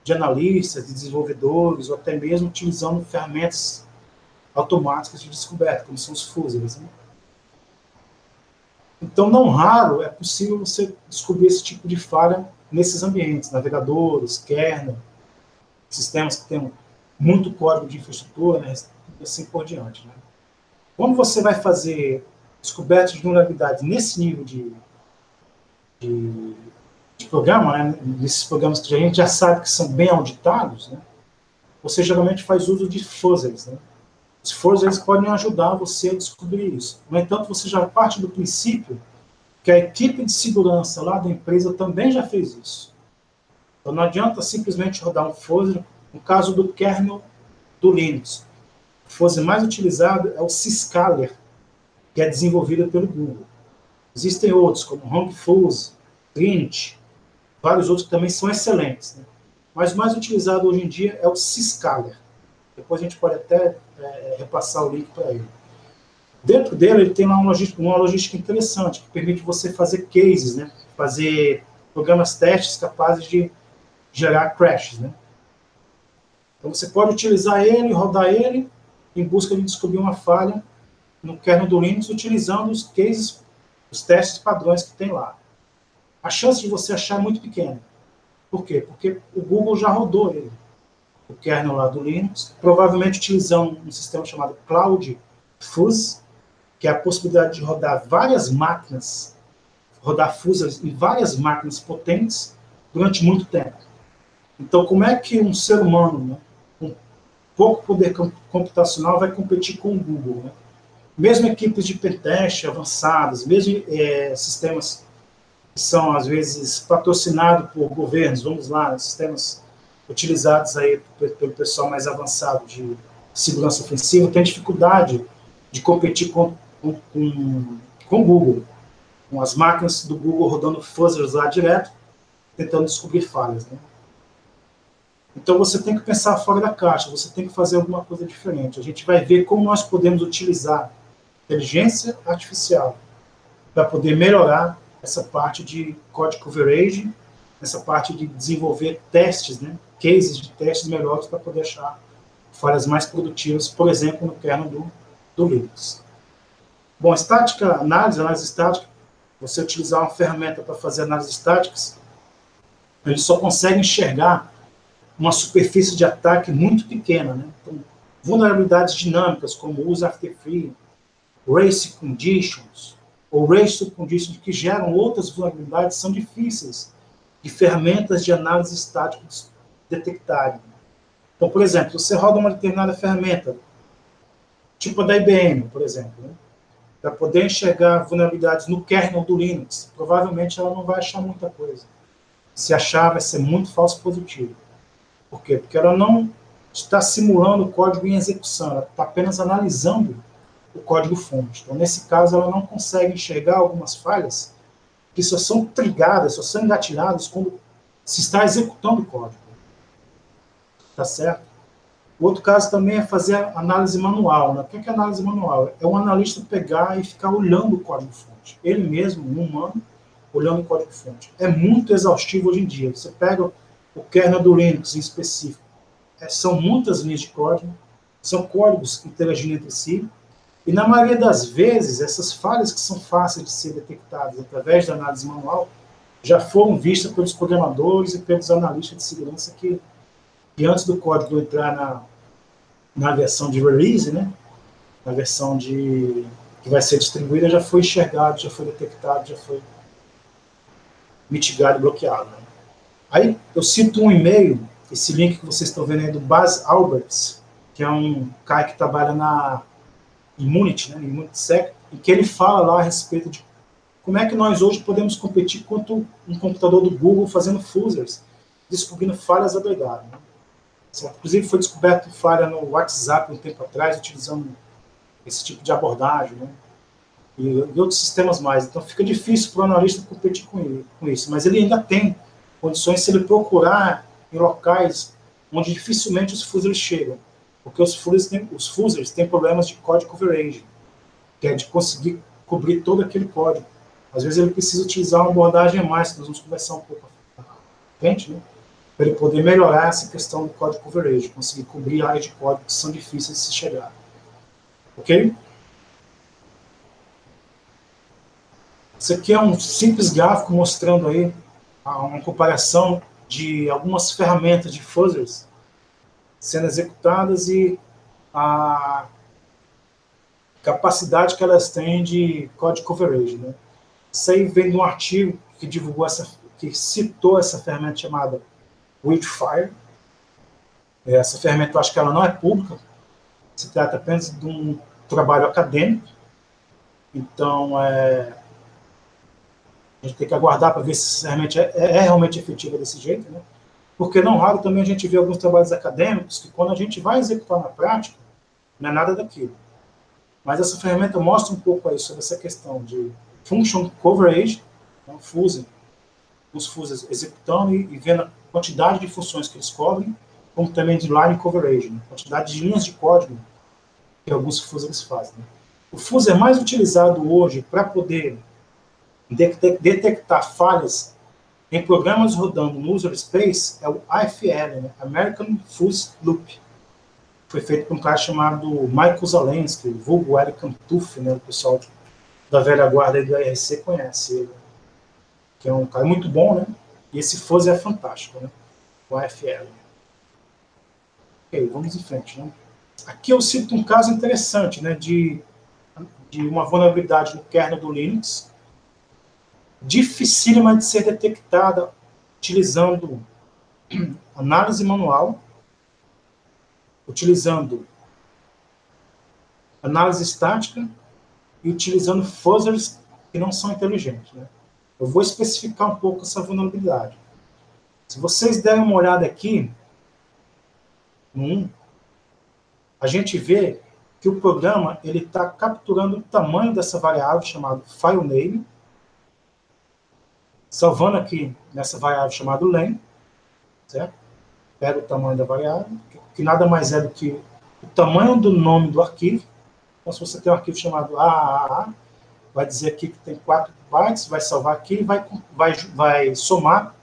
de analistas, de desenvolvedores, ou até mesmo utilizando ferramentas automáticas de descoberta, como são os fuzzers. Né? Então, não raro é possível você descobrir esse tipo de falha nesses ambientes, navegadores, kernel, sistemas que têm muito código de infraestrutura, né, assim por diante. Né? Quando você vai fazer descobertas de vulnerabilidade nesse nível de, de, de programa, né, nesses programas que a gente já sabe que são bem auditados, né, você geralmente faz uso de fuzzers. Né? Os fuzzers podem ajudar você a descobrir isso. No entanto, você já parte do princípio que a equipe de segurança lá da empresa também já fez isso. Então não adianta simplesmente rodar um fuzzer. No caso do kernel do Linux, o fuzzer mais utilizado é o Syscaler, que é desenvolvido pelo Google. Existem outros, como HomeFuzz, Trinity, vários outros que também são excelentes. Né? Mas o mais utilizado hoje em dia é o Syscaler. Depois a gente pode até é, repassar o link para ele. Dentro dele, ele tem uma logística, uma logística interessante, que permite você fazer cases, né? fazer programas testes capazes de gerar crashes. Né? Então, você pode utilizar ele, rodar ele, em busca de descobrir uma falha no kernel do Linux, utilizando os cases, os testes padrões que tem lá. A chance de você achar é muito pequena. Por quê? Porque o Google já rodou ele, o kernel lá do Linux, provavelmente utilizando um sistema chamado Cloud Fuzz, que é a possibilidade de rodar várias máquinas, rodar fuzzers em várias máquinas potentes durante muito tempo. Então, como é que um ser humano, né, com pouco poder computacional, vai competir com o Google? Né? Mesmo equipes de pentest avançadas, mesmo é, sistemas que são, às vezes, patrocinados por governos, vamos lá, sistemas utilizados aí pelo pessoal mais avançado de segurança ofensiva, tem dificuldade de competir com com, com, o Google, com as máquinas do Google rodando fuzzers lá direto, tentando descobrir falhas. Né? Então você tem que pensar fora da caixa, você tem que fazer alguma coisa diferente. A gente vai ver como nós podemos utilizar inteligência artificial para poder melhorar essa parte de code coverage, essa parte de desenvolver testes, né, cases de testes melhores para poder achar falhas mais produtivas, por exemplo, no kernel do, do Linux. Bom, estática, análise, análise estática, você utilizar uma ferramenta para fazer análises estáticas, ele só consegue enxergar uma superfície de ataque muito pequena. Né? Então, vulnerabilidades dinâmicas, como use after free, race conditions, ou race conditions, que geram outras vulnerabilidades, são difíceis de ferramentas de análise estática detectarem. Então, por exemplo, você roda uma determinada ferramenta, tipo a da IBM, por exemplo, né? para poder enxergar vulnerabilidades no kernel do Linux, provavelmente ela não vai achar muita coisa. Se achar, vai ser muito falso positivo. Por quê? Porque ela não está simulando o código em execução, ela está apenas analisando o código-fonte. Então, nesse caso, ela não consegue enxergar algumas falhas que só são trigadas, só são engatilhadas quando se está executando o código. Tá certo? O outro caso também é fazer análise manual. Né? O que é, que é análise manual? É um analista pegar e ficar olhando o código-fonte. Ele mesmo, um humano, olhando o código-fonte. É muito exaustivo hoje em dia. Você pega o kernel do Linux em específico. É, são muitas linhas de código, são códigos interagindo entre si, e na maioria das vezes, essas falhas que são fáceis de ser detectadas através da análise manual já foram vistas pelos programadores e pelos analistas de segurança que, que antes do código entrar na, na versão de release, né, na versão de que vai ser distribuída, já foi enxergado, já foi detectado, já foi mitigado e bloqueado. Né. Aí eu cito um e-mail, esse link que vocês estão vendo aí do Baz Alberts, que é um cara que trabalha na Immunity, né, ImmunitySec, e que ele fala lá a respeito de como é que nós hoje podemos competir contra um computador do Google fazendo fuzzers, descobrindo falhas adoidadas. Né? Certo? Inclusive, foi descoberto falha no WhatsApp um tempo atrás, utilizando esse tipo de abordagem, né? e, e outros sistemas mais. Então, fica difícil para o analista competir com, ele, com isso. Mas ele ainda tem condições se ele procurar em locais onde dificilmente os fuzzers chegam. Porque os fuzzers têm, os têm problemas de code coverage, que é de conseguir cobrir todo aquele código. Às vezes ele precisa utilizar uma abordagem a mais, que nós vamos conversar um pouco frente, né? para ele poder melhorar essa questão do código coverage, conseguir cobrir áreas de código que são difíceis de se chegar. Ok? Isso aqui é um simples gráfico mostrando aí uma comparação de algumas ferramentas de fuzzers sendo executadas e a capacidade que elas têm de code coverage. Né? Isso aí vem de um artigo que divulgou essa, que citou essa ferramenta chamada Wildfire. Essa ferramenta, eu acho que ela não é pública, se trata apenas de um trabalho acadêmico. Então, é, a gente tem que aguardar para ver se realmente é, é, realmente efetiva desse jeito, né? Porque não raro também a gente vê alguns trabalhos acadêmicos que quando a gente vai executar na prática, não é nada daquilo. Mas essa ferramenta mostra um pouco aí sobre essa questão de function coverage, então, fuse, os fuses executando e, e, vendo a quantidade de funções que eles cobrem, como também de line coverage, né? quantidade de linhas de código que alguns fuses fazem. Né? O fuse é mais utilizado hoje para poder detectar falhas em programas rodando no user space é o AFL, né? American Fuse Loop. Foi feito por um cara chamado Michael Zalensky, vulgo Eric Cantuf, né, o pessoal da velha guarda do IRC conhece ele, que é um cara muito bom, né, e esse Fuzzy é fantástico, né, o AFL. Ok, vamos em frente, né. Aqui eu cito um caso interessante, né, de, de uma vulnerabilidade no kernel do Linux, dificílima de ser detectada utilizando análise manual, utilizando análise estática e utilizando fuzzers que não são inteligentes. Né? Eu vou especificar um pouco essa vulnerabilidade. Se vocês derem uma olhada aqui, no a gente vê que o programa ele está capturando o tamanho dessa variável chamada filename, salvando aqui nessa variável chamada len, certo? Pega o tamanho da variável, que nada mais é do que o tamanho do nome do arquivo. Então, se você tem um arquivo chamado AAA, vai dizer aqui que tem 4 bytes, vai salvar aqui e vai, vai, vai somar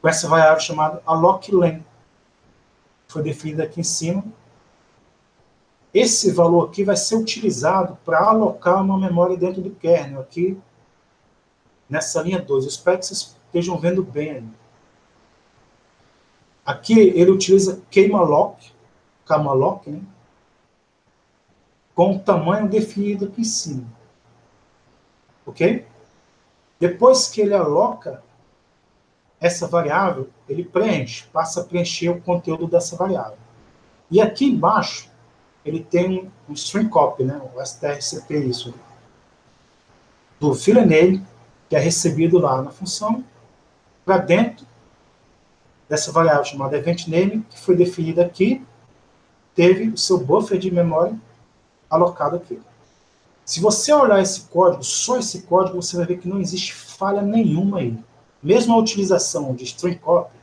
com essa variável chamada alloclen, foi definida aqui em cima. Esse valor aqui vai ser utilizado para alocar uma memória dentro do kernel, aqui nessa linha 2. Eu espero que vocês estejam vendo bem. Aqui ele utiliza queima-lock, camalloc, né? com o tamanho definido aqui em cima. Ok? Depois que ele aloca essa variável, ele preenche, passa a preencher o conteúdo dessa variável. E aqui embaixo, ele tem um string copy, né? o strcp, isso, do filename, que é recebido lá na função, para dentro dessa variável chamada event name, que foi definida aqui, teve o seu buffer de memória alocado aqui. Se você olhar esse código, só esse código, você vai ver que não existe falha nenhuma aí. Mesmo a utilização de string copy,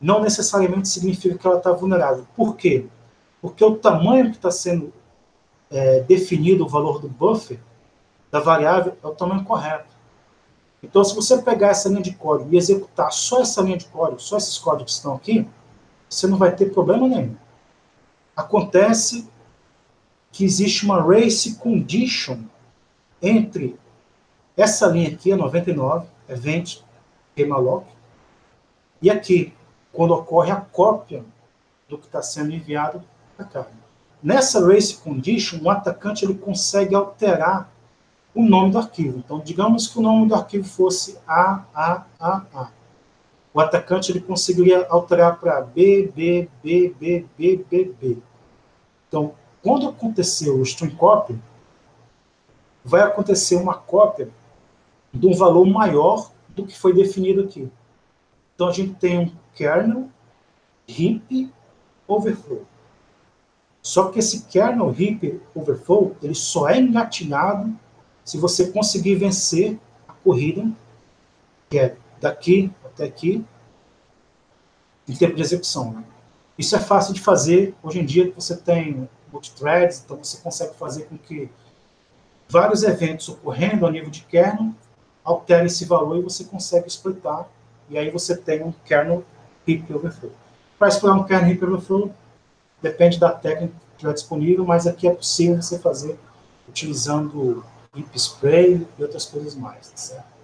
não necessariamente significa que ela está vulnerável. Por quê? Porque o tamanho que está sendo é, definido, o valor do buffer, da variável, é o tamanho correto. Então, se você pegar essa linha de código e executar só essa linha de código, só esses códigos que estão aqui, você não vai ter problema nenhum. Acontece que existe uma race condition entre essa linha aqui, a 99, event malloc, e aqui, quando ocorre a cópia do que está sendo enviado para cá. Nessa race condition, o atacante ele consegue alterar o nome do arquivo. Então, digamos que o nome do arquivo fosse AAAA. O atacante ele conseguiria alterar para B, B, B, B, B, B, B. Então, quando acontecer o string copy, vai acontecer uma cópia de um valor maior do que foi definido aqui. Então, a gente tem um kernel heap overflow. Só que esse kernel heap overflow, ele só é engatilhado se você conseguir vencer a corrida, que é daqui até aqui, em tempo de execução. Né? Isso é fácil de fazer. Hoje em dia você tem multithreads, então você consegue fazer com que vários eventos ocorrendo a nível de kernel alterem esse valor e você consegue exploitar. E aí você tem um kernel heap overflow. Para explorar um kernel heap overflow, depende da técnica que estiver disponível, mas aqui é possível você fazer utilizando hip spray e outras coisas mais, tá certo?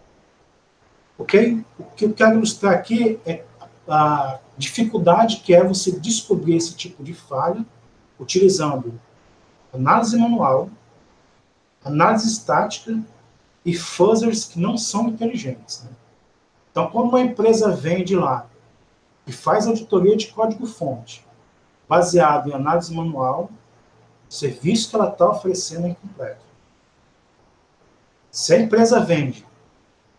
Ok? O que eu quero ilustrar aqui é a dificuldade que é você descobrir esse tipo de falha utilizando análise manual, análise estática e fuzzers que não são inteligentes. Né? Então, quando uma empresa vende lá e faz auditoria de código-fonte, baseado em análise manual, o serviço que ela está oferecendo é incompleto. Se a empresa vende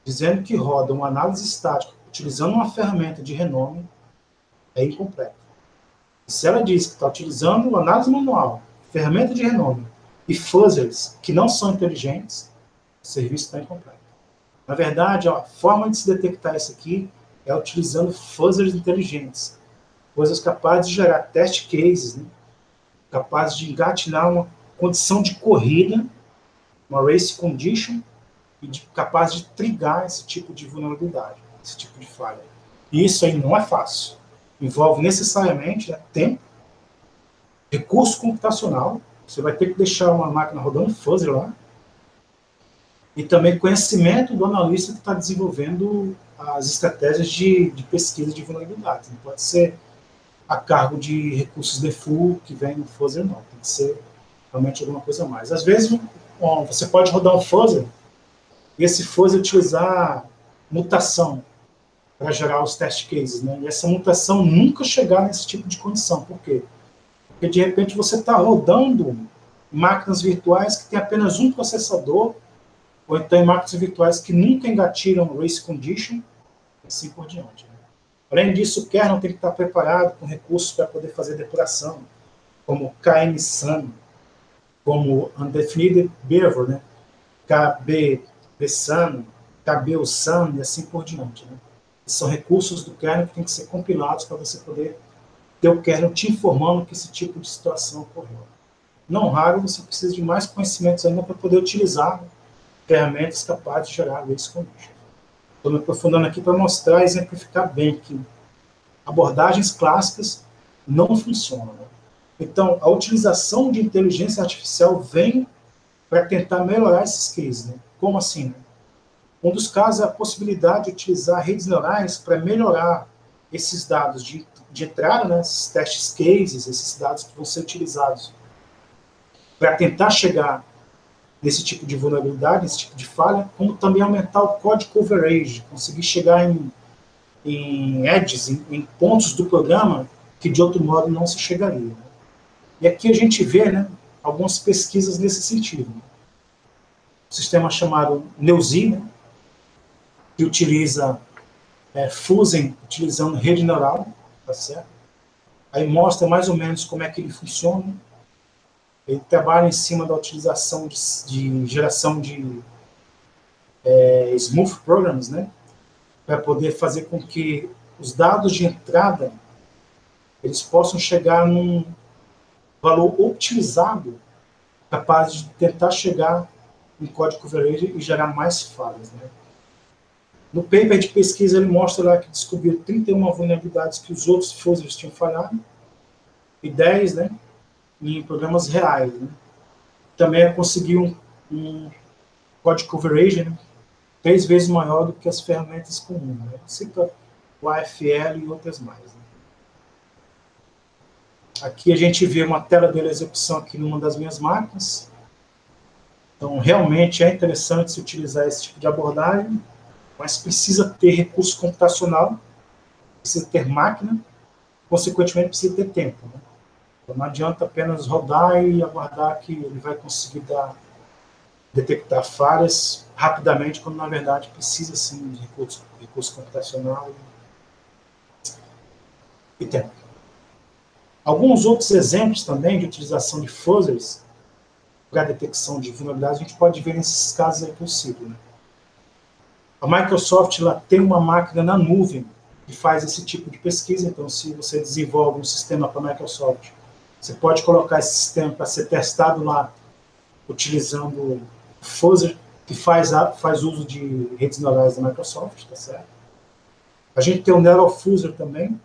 dizendo que roda uma análise estática utilizando uma ferramenta de renome, é incompleto. Se ela diz que está utilizando análise manual, ferramenta de renome e fuzzers que não são inteligentes, o serviço está incompleto. Na verdade, a forma de se detectar isso aqui é utilizando fuzzers inteligentes, coisas capazes de gerar test cases, né? capazes de engatilhar uma condição de corrida, uma race condition, e de, capaz de trigar esse tipo de vulnerabilidade, esse tipo de falha. E isso aí não é fácil. Envolve necessariamente né, tempo, recurso computacional, você vai ter que deixar uma máquina rodando fuzzer lá, e também conhecimento do analista que está desenvolvendo as estratégias de, de pesquisa de vulnerabilidade. Não pode ser a cargo de recursos default que vem no fuzzer, não. Tem que ser realmente alguma coisa a mais. Às vezes, você pode rodar um fuzzer e esse fuzzer utilizar mutação para gerar os test cases, né? E essa mutação nunca chegar nesse tipo de condição. Por quê? Porque de repente você está rodando máquinas virtuais que tem apenas um processador, ou então em máquinas virtuais que nunca engatilham race condition, e assim por diante. Né? Além disso, o kernel tem que estar preparado com recursos para poder fazer depuração, como KMSAN, como Undefined Behavior, né? KBSAN, KBUSAN e assim por diante. Né? São recursos do kernel que têm que ser compilados para você poder ter o kernel te informando que esse tipo de situação ocorreu. Não raro, você precisa de mais conhecimentos ainda para poder utilizar ferramentas capazes de gerar race condition. Estou me aprofundando aqui para mostrar e exemplificar bem que abordagens clássicas não funcionam. Né? Então, a utilização de inteligência artificial vem para tentar melhorar esses cases. Né? Como assim? Né? Um dos casos é a possibilidade de utilizar redes neurais para melhorar esses dados de de entrada, né, esses testes cases, esses dados que vão ser utilizados para tentar chegar nesse tipo de vulnerabilidade, nesse tipo de falha, como também aumentar o code coverage, conseguir chegar em, em edges, em, em pontos do programa que de outro modo não se chegaria. Né? E aqui a gente vê né, algumas pesquisas nesse sentido. Um sistema chamado Neuzi, né, que utiliza é, Fusen utilizando rede neural, tá certo? Aí mostra mais ou menos como é que ele funciona. Ele trabalha em cima da utilização de, de geração de é, smooth programs, né? Para poder fazer com que os dados de entrada eles possam chegar num valor otimizado capaz de tentar chegar em código verde e gerar mais falhas, né? No paper de pesquisa, ele mostra lá que descobriu 31 vulnerabilidades que os outros fuzzers tinham falhado e 10 né, em programas reais. Né. Também conseguiu um, um code coverage né, três vezes maior do que as ferramentas comuns. Né. Cita o AFL e outras mais. Né. Aqui a gente vê uma tela de execução aqui numa das minhas máquinas. Então, realmente é interessante se utilizar esse tipo de abordagem mas precisa ter recurso computacional, precisa ter máquina, consequentemente precisa ter tempo. Né? Então não adianta apenas rodar e aguardar que ele vai conseguir dar, detectar falhas rapidamente, quando na verdade precisa sim de recurso, recurso computacional e, e tempo. Alguns outros exemplos também de utilização de fuzzers para detecção de vulnerabilidades, a gente pode ver nesses casos aí possível. Né? A Microsoft ela tem uma máquina na nuvem que faz esse tipo de pesquisa. Então, se você desenvolve um sistema para a Microsoft, você pode colocar esse sistema para ser testado lá, utilizando o Fuzzer, que faz, faz uso de redes neurais da Microsoft, tá certo? A gente tem o NeuroFuser também,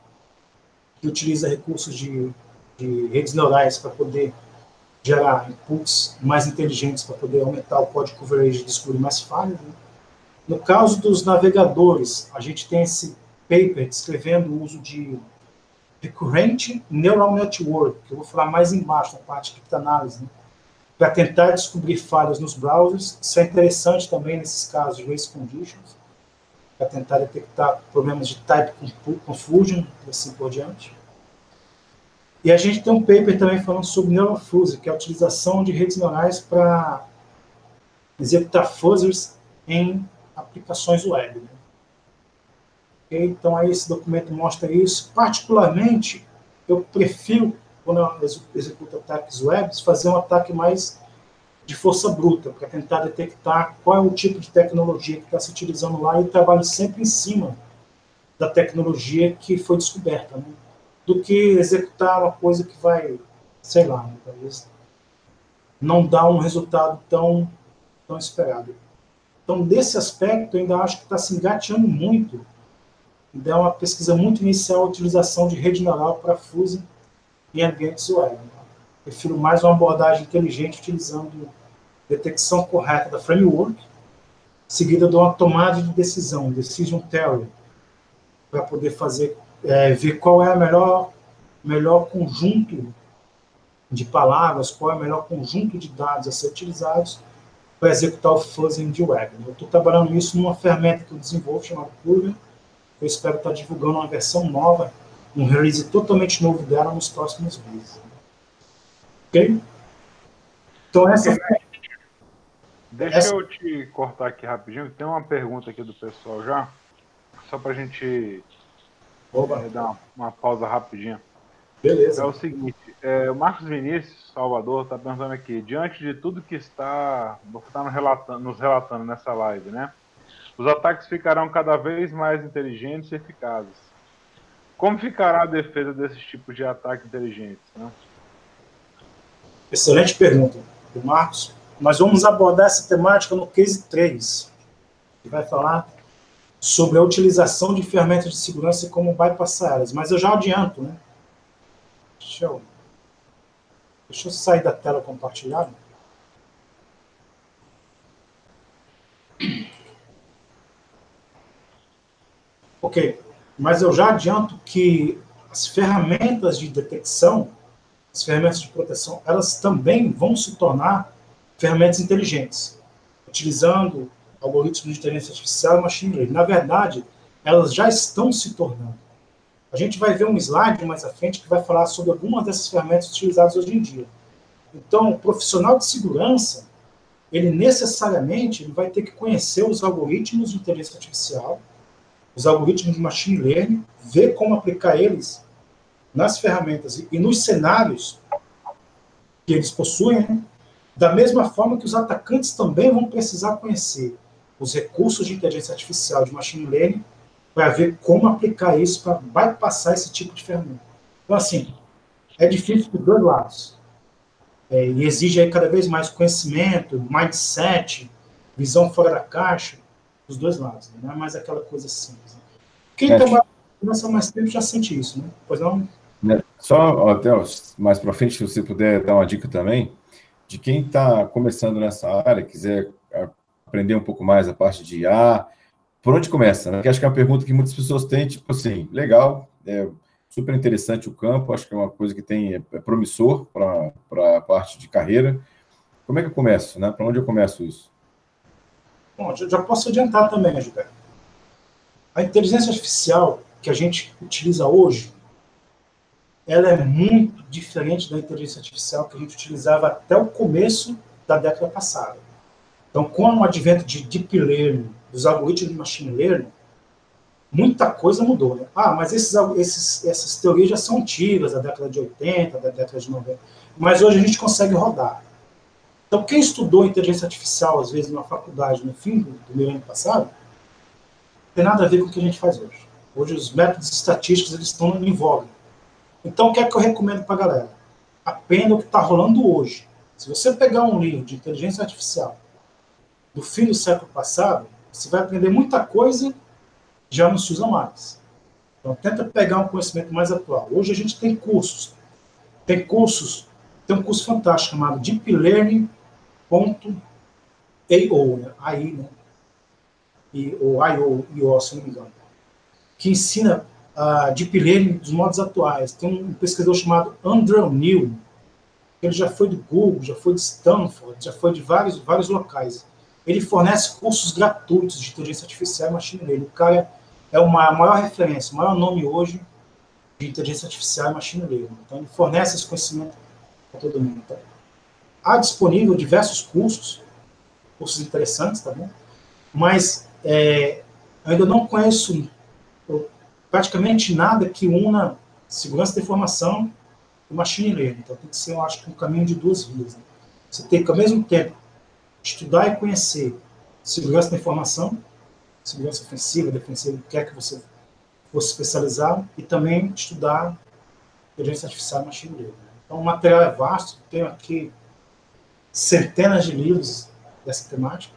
que utiliza recursos de, de redes neurais para poder gerar inputs mais inteligentes para poder aumentar o código coverage descobrir mais falhas. Né? No caso dos navegadores, a gente tem esse paper descrevendo o uso de Recurrent Neural Network, que eu vou falar mais embaixo, na parte de criptanálise, né? para tentar descobrir falhas nos browsers. Isso é interessante também nesses casos de race conditions, para tentar detectar problemas de type confusion e assim por diante. E a gente tem um paper também falando sobre neurofuzzer, que é a utilização de redes neurais para executar fuzzers em aplicações web. Né? Então, aí esse documento mostra isso. Particularmente, eu prefiro, quando eu executo ataques web, fazer um ataque mais de força bruta, para tentar detectar qual é o tipo de tecnologia que está se utilizando lá e trabalho sempre em cima da tecnologia que foi descoberta, né? do que executar uma coisa que vai, sei lá, né? talvez não dar um resultado tão, tão esperado. Então, desse aspecto, eu ainda acho que está se engateando muito Ainda é uma pesquisa muito inicial a utilização de rede neural para fuse em ambientes web. Prefiro mais uma abordagem inteligente utilizando detecção correta da framework, seguida de uma tomada de decisão, decision theory, para poder fazer, é, ver qual é o melhor, melhor conjunto de palavras, qual é o melhor conjunto de dados a ser utilizados para executar o fuzzing de web. Eu estou trabalhando isso numa ferramenta que eu desenvolvo chamada Curve, eu espero estar divulgando uma versão nova, um release totalmente novo dela nos próximos meses. Ok? Então, essa. Deixa essa... eu te cortar aqui rapidinho, tem uma pergunta aqui do pessoal já, só para a gente é, dar uma, uma, pausa rapidinha. Beleza. É o seguinte, é, o Marcos Vinícius, Salvador, está perguntando aqui, diante de tudo que está, está nos, relatando, nos relatando nessa live, né? Os ataques ficarão cada vez mais inteligentes e eficazes. Como ficará a defesa desses tipos de ataques inteligentes? Né? Excelente pergunta, Marcos. Nós vamos abordar essa temática no case 3, que vai falar sobre a utilização de ferramentas de segurança como bypassar elas. Mas eu já adianto, né? Deixa eu, deixa eu sair da tela compartilhada. Ok, mas eu já adianto que as ferramentas de detecção, as ferramentas de proteção, elas também vão se tornar ferramentas inteligentes, utilizando algoritmos de inteligência artificial e machine learning. Na verdade, elas já estão se tornando. A gente vai ver um slide mais à frente que vai falar sobre algumas dessas ferramentas utilizadas hoje em dia. Então, o profissional de segurança, ele necessariamente ele vai ter que conhecer os algoritmos de inteligência artificial, os algoritmos de machine learning, ver como aplicar eles nas ferramentas e nos cenários que eles possuem, né? da mesma forma que os atacantes também vão precisar conhecer os recursos de inteligência artificial de machine learning para ver como aplicar isso para bypassar esse tipo de ferramenta. Então, assim, é difícil dos dois lados. É, e exige aí cada vez mais conhecimento, mindset, visão fora da caixa, dos dois lados, né? não é mais aquela coisa simples. Né? Quem é. trabalha mais tempo já sente isso, né? Pois não? É, só até mais para frente, se você puder dar uma dica também, de quem está começando nessa área, quiser aprender um pouco mais a parte de IA, por onde começa? Né? Que acho que é uma pergunta que muitas pessoas têm, tipo assim, legal, é super interessante o campo, acho que é uma coisa que tem é, é promissor para a parte de carreira. Como é que eu começo, né? Para onde eu começo isso? Bom, já posso adiantar também, né, Gilberto? A inteligência artificial que a gente utiliza hoje, ela é muito diferente da inteligência artificial que a gente utilizava até o começo da década passada. Então, com o advento de deep learning, dos algoritmos de machine learning, muita coisa mudou. Né? Ah, mas esses, esses, essas teorias já são antigas, da década de 80, da década de 90. Mas hoje a gente consegue rodar. Então, quem estudou inteligência artificial, às vezes, na faculdade, no fim do, do meu ano passado, tem nada a ver com o que a gente faz hoje. Hoje, os métodos estatísticos eles estão em voga. Então, o que é que eu recomendo para a galera? Aprenda o que está rolando hoje. Se você pegar um livro de inteligência artificial do fim do século passado, você vai aprender muita coisa já não se usa mais. Então, tenta pegar um conhecimento mais atual. Hoje a gente tem cursos. Tem cursos, tem um curso fantástico chamado Deep Learning .io, né? AI, né? E, ou IO, IO, se não me engano, que ensina a Deep Learning dos modos atuais. Tem um pesquisador chamado Andrew Neil, Ele já foi do Google, já foi de Stanford, já foi de vários, vários locais. Ele fornece cursos gratuitos de inteligência artificial e machine learning. O cara é uma, maior referência, o maior nome hoje de inteligência artificial e machine learning. Então, ele fornece esse conhecimento para todo mundo. Então, há disponível diversos cursos, cursos interessantes, tá bom? Mas é, ainda não conheço praticamente nada que una segurança da informação e machine learning. Então, tem que ser, eu acho, um caminho de duas vias. Né? Você tem que, ao mesmo tempo, estudar e conhecer segurança da informação, segurança ofensiva, defensiva, o que é que você fosse especializar, e também estudar inteligência artificial e machine learning. Então, o material é vasto, tenho aqui centenas de livros dessa temática,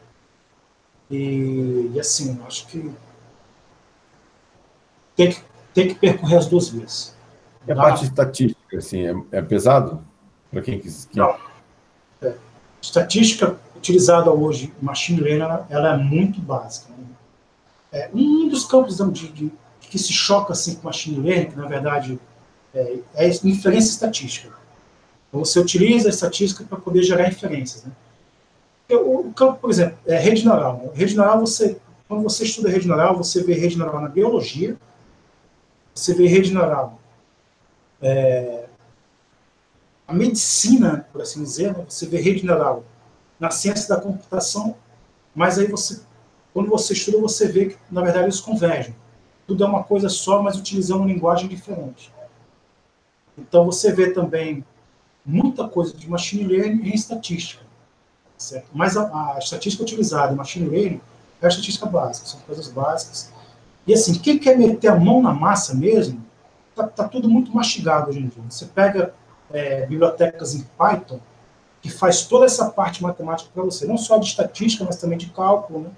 e, e assim, acho que tem que, tem que percorrer as duas vias. E a parte estatística, assim, é, é pesado? Para quem quis. Quem... Não. É. Estatística utilizada hoje, machine learning, ela, é muito básica. Né? É, um dos campos de, de, que se choca assim, com machine learning, que na verdade é, é inferência estatística. Então, você utiliza a estatística para poder gerar inferências. Né? O, campo, por exemplo, é rede neural. Né? Rede neural, você, quando você estuda rede neural, você vê rede neural na biologia, você vê rede neural é, a medicina, por assim dizer, né? você vê rede neural na ciência da computação, mas aí você, quando você estuda, você vê que, na verdade, eles convergem. Tudo é uma coisa só, mas utilizando uma linguagem diferente. Então, você vê também muita coisa de machine learning em estatística. Certo? Mas a, a estatística utilizada em machine learning é a estatística básica, são coisas básicas. E assim, quem quer meter a mão na massa mesmo, tá, tá tudo muito mastigado hoje em dia. Você pega é, bibliotecas em Python, que faz toda essa parte matemática para você, não só de estatística, mas também de cálculo. Né?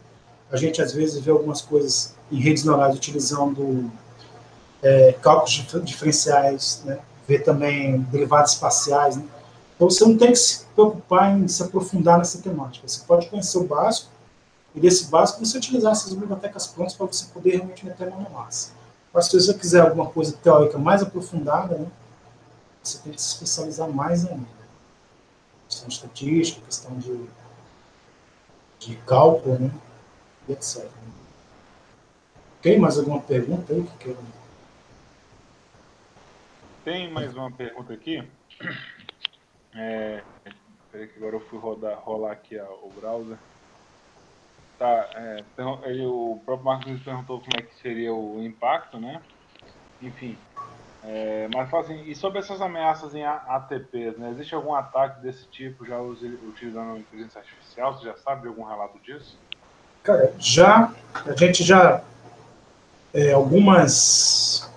A gente, às vezes, vê algumas coisas em redes neurais utilizando é, cálculos diferenciais, né? vê também derivados espaciais. Né? Então, você não tem que se preocupar em se aprofundar nessa temática. Você pode conhecer o básico, e desse básico você utilizar essas bibliotecas prontas para você poder realmente meter a mão na massa. Mas se você quiser alguma coisa teórica mais aprofundada, né, você tem que se especializar mais ainda. Questão de estatística, questão de, de cálculo, né, e etc. Tem mais alguma pergunta aí que Tem mais uma pergunta aqui. É, peraí que agora eu fui rodar, rolar aqui ó, o browser. Tá, é, ele, o próprio Marcos perguntou como é que seria o impacto, né? Enfim. É, mas fala assim, e sobre essas ameaças em ATPs, né? Existe algum ataque desse tipo já utilizando inteligência artificial? Você já sabe de algum relato disso? Cara, já, a gente já, é, algumas,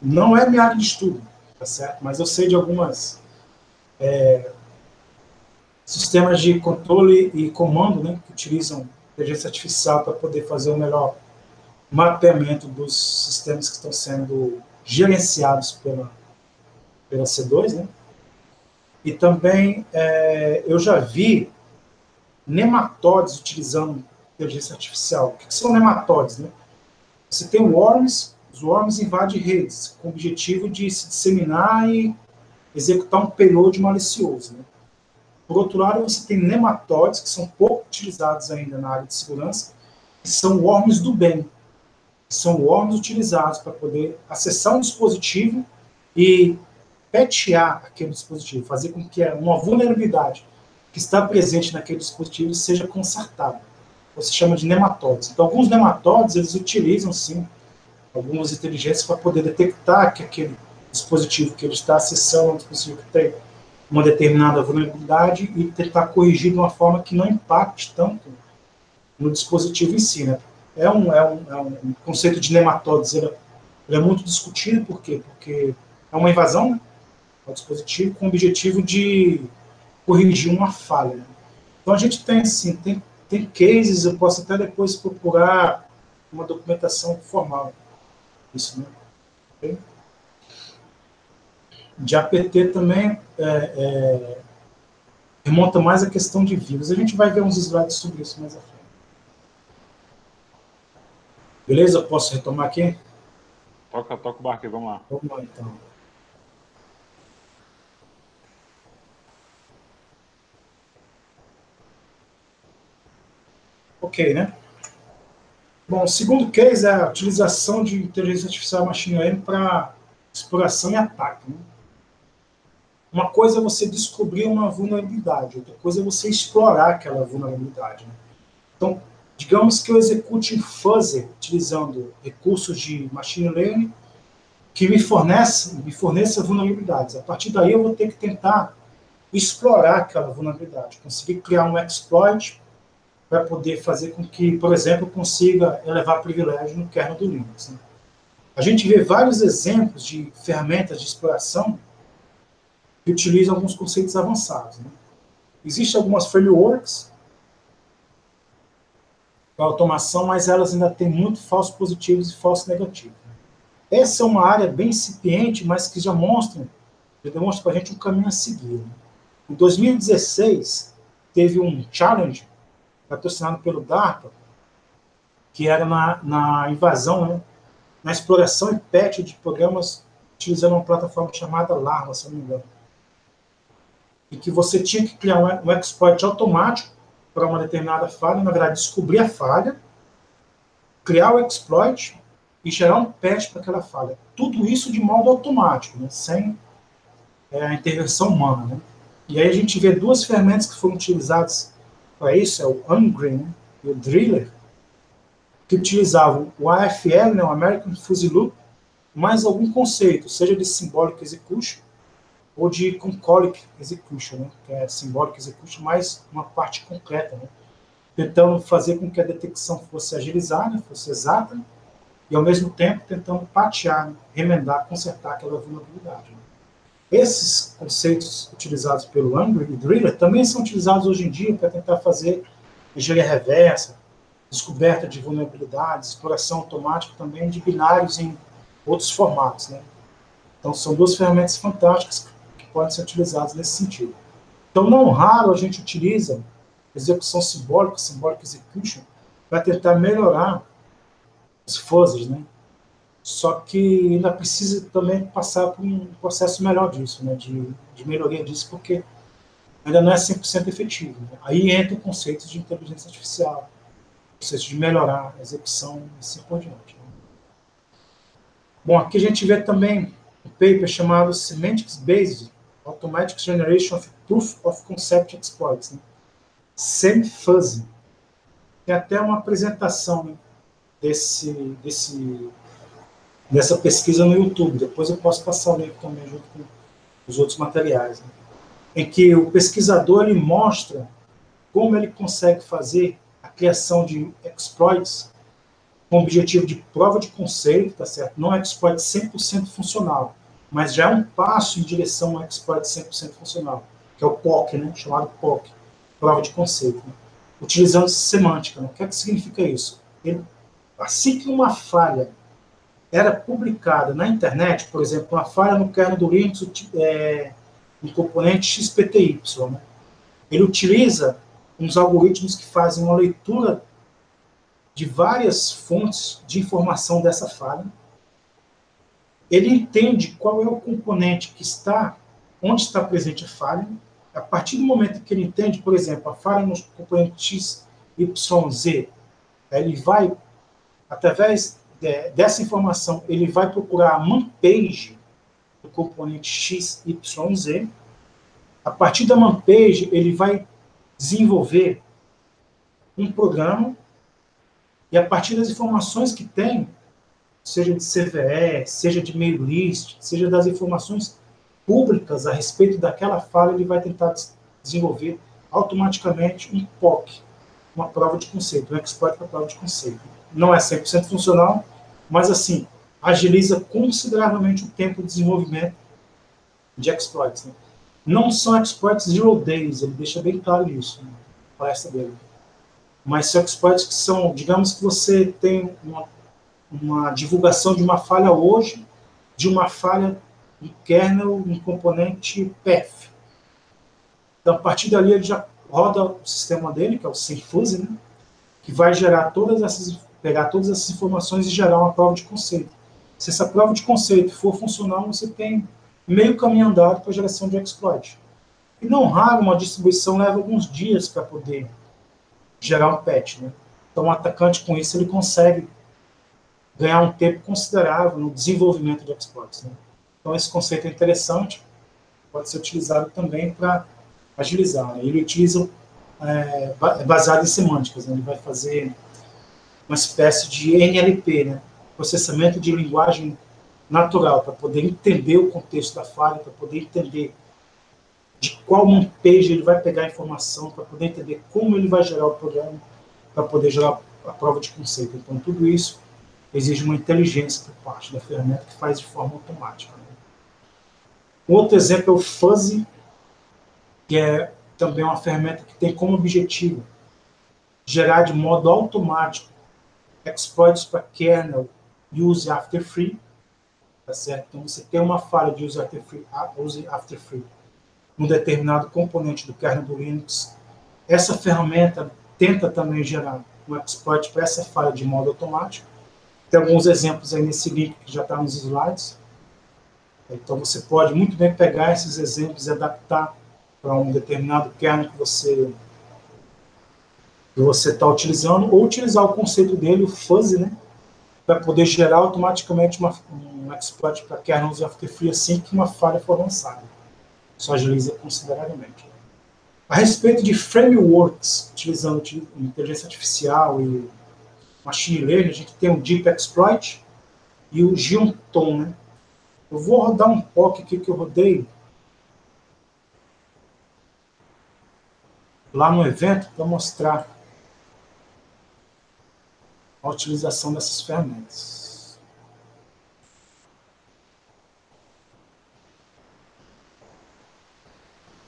não é minha área de estudo, tá certo? Mas eu sei de algumas é, sistemas de controle e comando, né, que utilizam inteligência artificial para poder fazer o melhor mapeamento dos sistemas que estão sendo gerenciados pela, pela C2, né? E também é, eu já vi nematóides utilizando inteligência artificial. O que, são nematóides, né? Você tem worms, os worms invadem redes com o objetivo de se disseminar e executar um payload malicioso, né? Por outro lado, você tem nematóides, que são pouco utilizados ainda na área de segurança, que são worms do bem. São worms utilizados para poder acessar um dispositivo e petear aquele dispositivo, fazer com que uma vulnerabilidade que está presente naquele dispositivo seja consertada. Você chama de nematóides. Então, alguns nematóides, eles utilizam, sim, algumas inteligências para poder detectar que aquele dispositivo que ele está acessando um dispositivo que tem uma determinada vulnerabilidade e tentar corrigir de uma forma que não impacte tanto no dispositivo em si. Né? É, um, é, um, é um conceito de nematóides, ele, ele, é muito discutido, por quê? Porque é uma invasão né, ao dispositivo com o objetivo de corrigir uma falha. Né? Então a gente tem, assim, tem, tem cases, eu posso até depois procurar uma documentação formal. Isso, né? Okay? de APT também é, é, remonta mais à questão de vírus. A gente vai ver uns slides sobre isso mais à frente. Beleza? Posso retomar aqui? Toca, toca o barco vamos lá. Vamos lá, então. Ok, né? Bom, o segundo case é a utilização de inteligência artificial machine learning para exploração e ataque. Né? Uma coisa é você descobrir uma vulnerabilidade, outra coisa é você explorar aquela vulnerabilidade. Né? Então, digamos que eu execute um fuzzer utilizando recursos de machine learning que me fornece, me forneça vulnerabilidades. A partir daí eu vou ter que tentar explorar aquela vulnerabilidade, conseguir criar um exploit para poder fazer com que, por exemplo, consiga elevar privilégio no kernel do Linux. Né? A gente vê vários exemplos de ferramentas de exploração que utilizam alguns conceitos avançados. Né? Existem algumas frameworks para automação, mas elas ainda têm muito falsos positivos e falsos negativos. Né? Essa é uma área bem incipiente, mas que já mostra, já demonstra para a gente um caminho a seguir. Né? Em 2016, teve um challenge patrocinado pelo DARPA, que era na, na invasão, né, na exploração e patch de programas utilizando uma plataforma chamada Larva, se não me engano. E que você tinha que criar um, exploit automático para uma determinada falha, na verdade, descobrir a falha, criar o exploit e gerar um patch para aquela falha. Tudo isso de modo automático, né, sem é, a intervenção humana. Né? E aí a gente vê duas ferramentas que foram utilizadas para isso, é o Ungreen e o Driller, que utilizavam o AFL, né, o American Fuzzy Loop, mais algum conceito, seja de Symbolic Execution ou de Concolic Execution, né, que é Symbolic Execution, mais uma parte concreta, né, tentando fazer com que a detecção fosse agilizada, fosse exata, e ao mesmo tempo tentando patear, né, remendar, consertar aquela vulnerabilidade. Né. Esses conceitos utilizados pelo Angry e Driller também são utilizados hoje em dia para tentar fazer engenharia reversa, descoberta de vulnerabilidades, exploração automática também de binários em outros formatos. Né? Então, são duas ferramentas fantásticas podem ser utilizadas nesse sentido. Então, não raro a gente utiliza execução simbólica, symbolic execution, para tentar melhorar os fuzzers, né? Só que ainda precisa também passar por um processo melhor disso, né, de, de melhoria disso, porque ainda não é 100% efetivo. Né? Aí entra o conceito de inteligência artificial, o conceito de melhorar a execução e assim por diante. Né? Bom, aqui a gente vê também um paper chamado Semantics Based Automatic Generation of Proof of Concept Exploits, né? SEMFuzzy. Tem até uma apresentação né, desse, desse dessa pesquisa no YouTube. Depois eu posso passar o link também junto com os outros materiais. Né? Em que o pesquisador ele mostra como ele consegue fazer a criação de exploits com objetivo de prova de conceito, tá certo? Não é exploit 100% funcional, mas já é um passo em direção a exploit 100% funcional, que é o POC, né? chamado POC, prova de conceito. Né? Utilizando semântica. Né? O que, é que significa isso? Ele, assim que uma falha era publicada na internet, por exemplo, uma falha no kernel do Linux é, no componente XPTY. Né? Ele utiliza uns algoritmos que fazem uma leitura de várias fontes de informação dessa falha. Ele entende qual é o componente que está, onde está presente a falha. A partir do momento que ele entende, por exemplo, a falha no componente XYZ, ele vai, através dessa informação, ele vai procurar a manpage do componente XYZ. A partir da manpage, ele vai desenvolver um programa e a partir das informações que tem, seja de CVE, seja de mail list, seja das informações públicas a respeito daquela falha, ele vai tentar desenvolver automaticamente um POC, uma prova de conceito, um exploit para prova de conceito. Não é 100% funcional, mas assim, agiliza consideravelmente o tempo de desenvolvimento de exploits. Né? Não são exploits zero days, ele deixa bem claro isso, né? palestra dele. Mas são exploits que são, digamos que você tem uma, uma divulgação de uma falha hoje, de uma falha em kernel, em componente PEF. Então, a partir dali, ele já roda o sistema dele, que é o Synfuse, né? que vai gerar todas essas pegar todas essas informações e gerar uma prova de conceito. Se essa prova de conceito for funcional, você tem meio caminho andado para a geração de exploit. E não raro, uma distribuição leva alguns dias para poder gerar um patch. Né? Então, o atacante, com isso, ele consegue ganhar um tempo considerável no desenvolvimento de exploits. Né? Então, esse conceito é interessante, pode ser utilizado também para agilizar. Né? Ele utiliza é, baseado em semânticas, né? ele vai fazer uma espécie de NLP, né? processamento de linguagem natural, para poder entender o contexto da falha, para poder entender de qual page ele vai pegar a informação, para poder entender como ele vai gerar o programa, para poder gerar a prova de conceito. Então, tudo isso exige uma inteligência por parte da ferramenta que faz de forma automática. Né? Um outro exemplo é o Fuzzy, que é também uma ferramenta que tem como objetivo gerar de modo automático exploits para kernel use after free, tá certo? Então você tem uma falha de use after free, use after free num determinado componente do kernel do Linux. Essa ferramenta tenta também gerar um exploit para essa falha de modo automático. Tem alguns exemplos aí nesse link que já está nos slides. Então você pode muito bem pegar esses exemplos e adaptar para um determinado kernel que você que você está utilizando, ou utilizar o conceito dele, o fuzzy, né, para poder gerar automaticamente uma, um exploit para kernels after free assim que uma falha for lançada. Isso agiliza consideravelmente. A respeito de frameworks, utilizando inteligência artificial e machine learning, a gente tem o Deep Exploit e o Geonton, né? Eu vou rodar um POC aqui que eu rodei lá no evento para mostrar a utilização dessas ferramentas.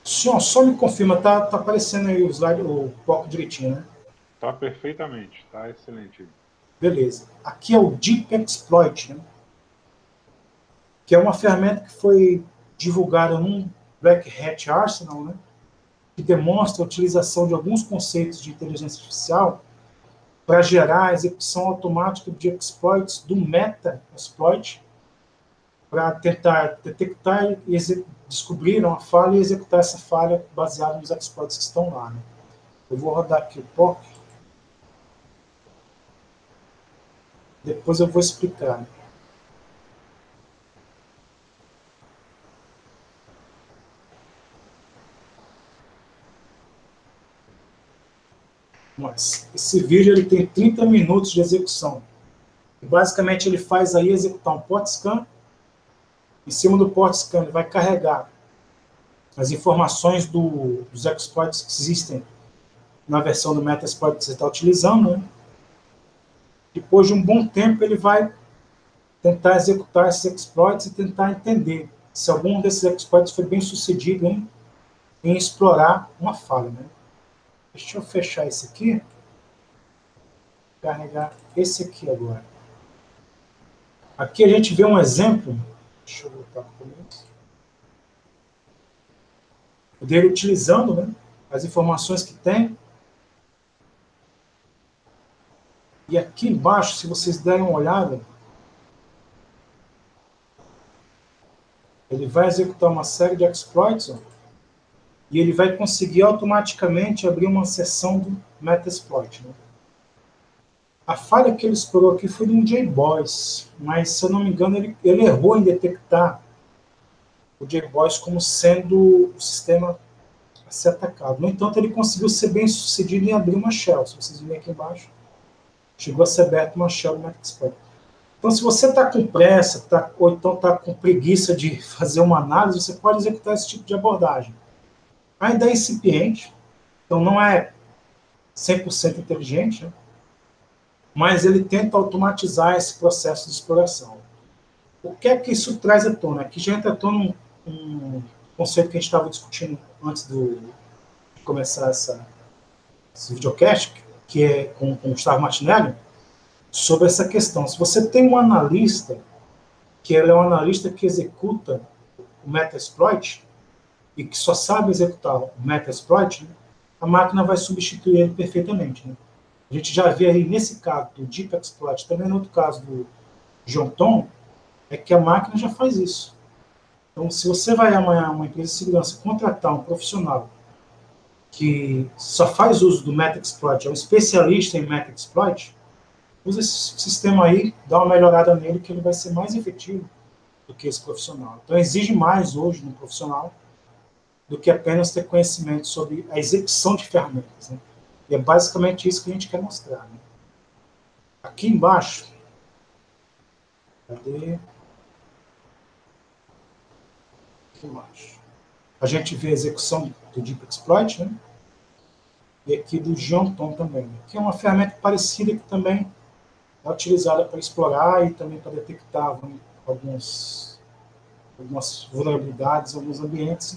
Senhor, só me confirma, tá, tá aparecendo aí o slide, o foco direitinho, né? Tá perfeitamente, tá excelente. Beleza. Aqui é o Deep Exploit, né? que é uma ferramenta que foi divulgada num Black Hat Arsenal, né? que demonstra a utilização de alguns conceitos de inteligência artificial para gerar a execução automática de exploits do meta-exploit, para tentar detectar e descobrir uma falha e executar essa falha baseada nos exploits que estão lá. Né? Eu vou rodar aqui o POC. Depois eu vou explicar. Mas esse vídeo ele tem 30 minutos de execução. Basicamente ele faz aí executar um port scan. Em cima do port scan ele vai carregar as informações do, dos exploits que existem na versão do Metasploit que você está utilizando. Né? Depois de um bom tempo ele vai tentar executar esses exploits e tentar entender se algum desses exploits foi bem sucedido em, em explorar uma falha. Né? Deixa eu fechar esse aqui. Carregar esse aqui agora. Aqui a gente vê um exemplo. Deixa eu voltar para o começo. Dele utilizando né, as informações que tem. E aqui embaixo, se vocês derem uma olhada, ele vai executar uma série de exploits. Ó e ele vai conseguir automaticamente abrir uma seção do Metasploit. Né? A falha que ele explorou aqui foi no JBoss, mas se eu não me engano ele, ele errou em detectar o JBoss como sendo o sistema a ser atacado. No entanto, ele conseguiu ser bem sucedido em abrir uma shell. Se vocês verem aqui embaixo, chegou a ser aberta uma shell do Metasploit. Então, se você está com pressa, tá, ou então está com preguiça de fazer uma análise, você pode executar esse tipo de abordagem ainda é incipiente, então não é 100% inteligente, né? mas ele tenta automatizar esse processo de exploração. O que é que isso traz à tona? Aqui já entra à tona um, um conceito que a gente estava discutindo antes do, de começar essa, esse videocast, que é com, com Gustavo Martinelli, sobre essa questão. Se você tem um analista, que ele é um analista que executa o Metasploit, e que só sabe executar o Metasploit, né, a máquina vai substituir ele perfeitamente. Né? A gente já vê aí nesse caso do Deep Exploit, também no outro caso do John Tom, é que a máquina já faz isso. Então, se você vai amanhã uma empresa de segurança contratar um profissional que só faz uso do Metaxploit, é um especialista em Metaxploit, usa esse sistema aí, dá uma melhorada nele que ele vai ser mais efetivo do que esse profissional. Então exige mais hoje no profissional do que apenas ter conhecimento sobre a execução de ferramentas. Né? E é basicamente isso que a gente quer mostrar. Né? Aqui embaixo, cadê? Aqui embaixo. A gente vê a execução do Deep Exploit, né? E aqui do Jonton também, né? que é uma ferramenta parecida que também é utilizada para explorar e também para detectar alguns, algumas vulnerabilidades, alguns ambientes,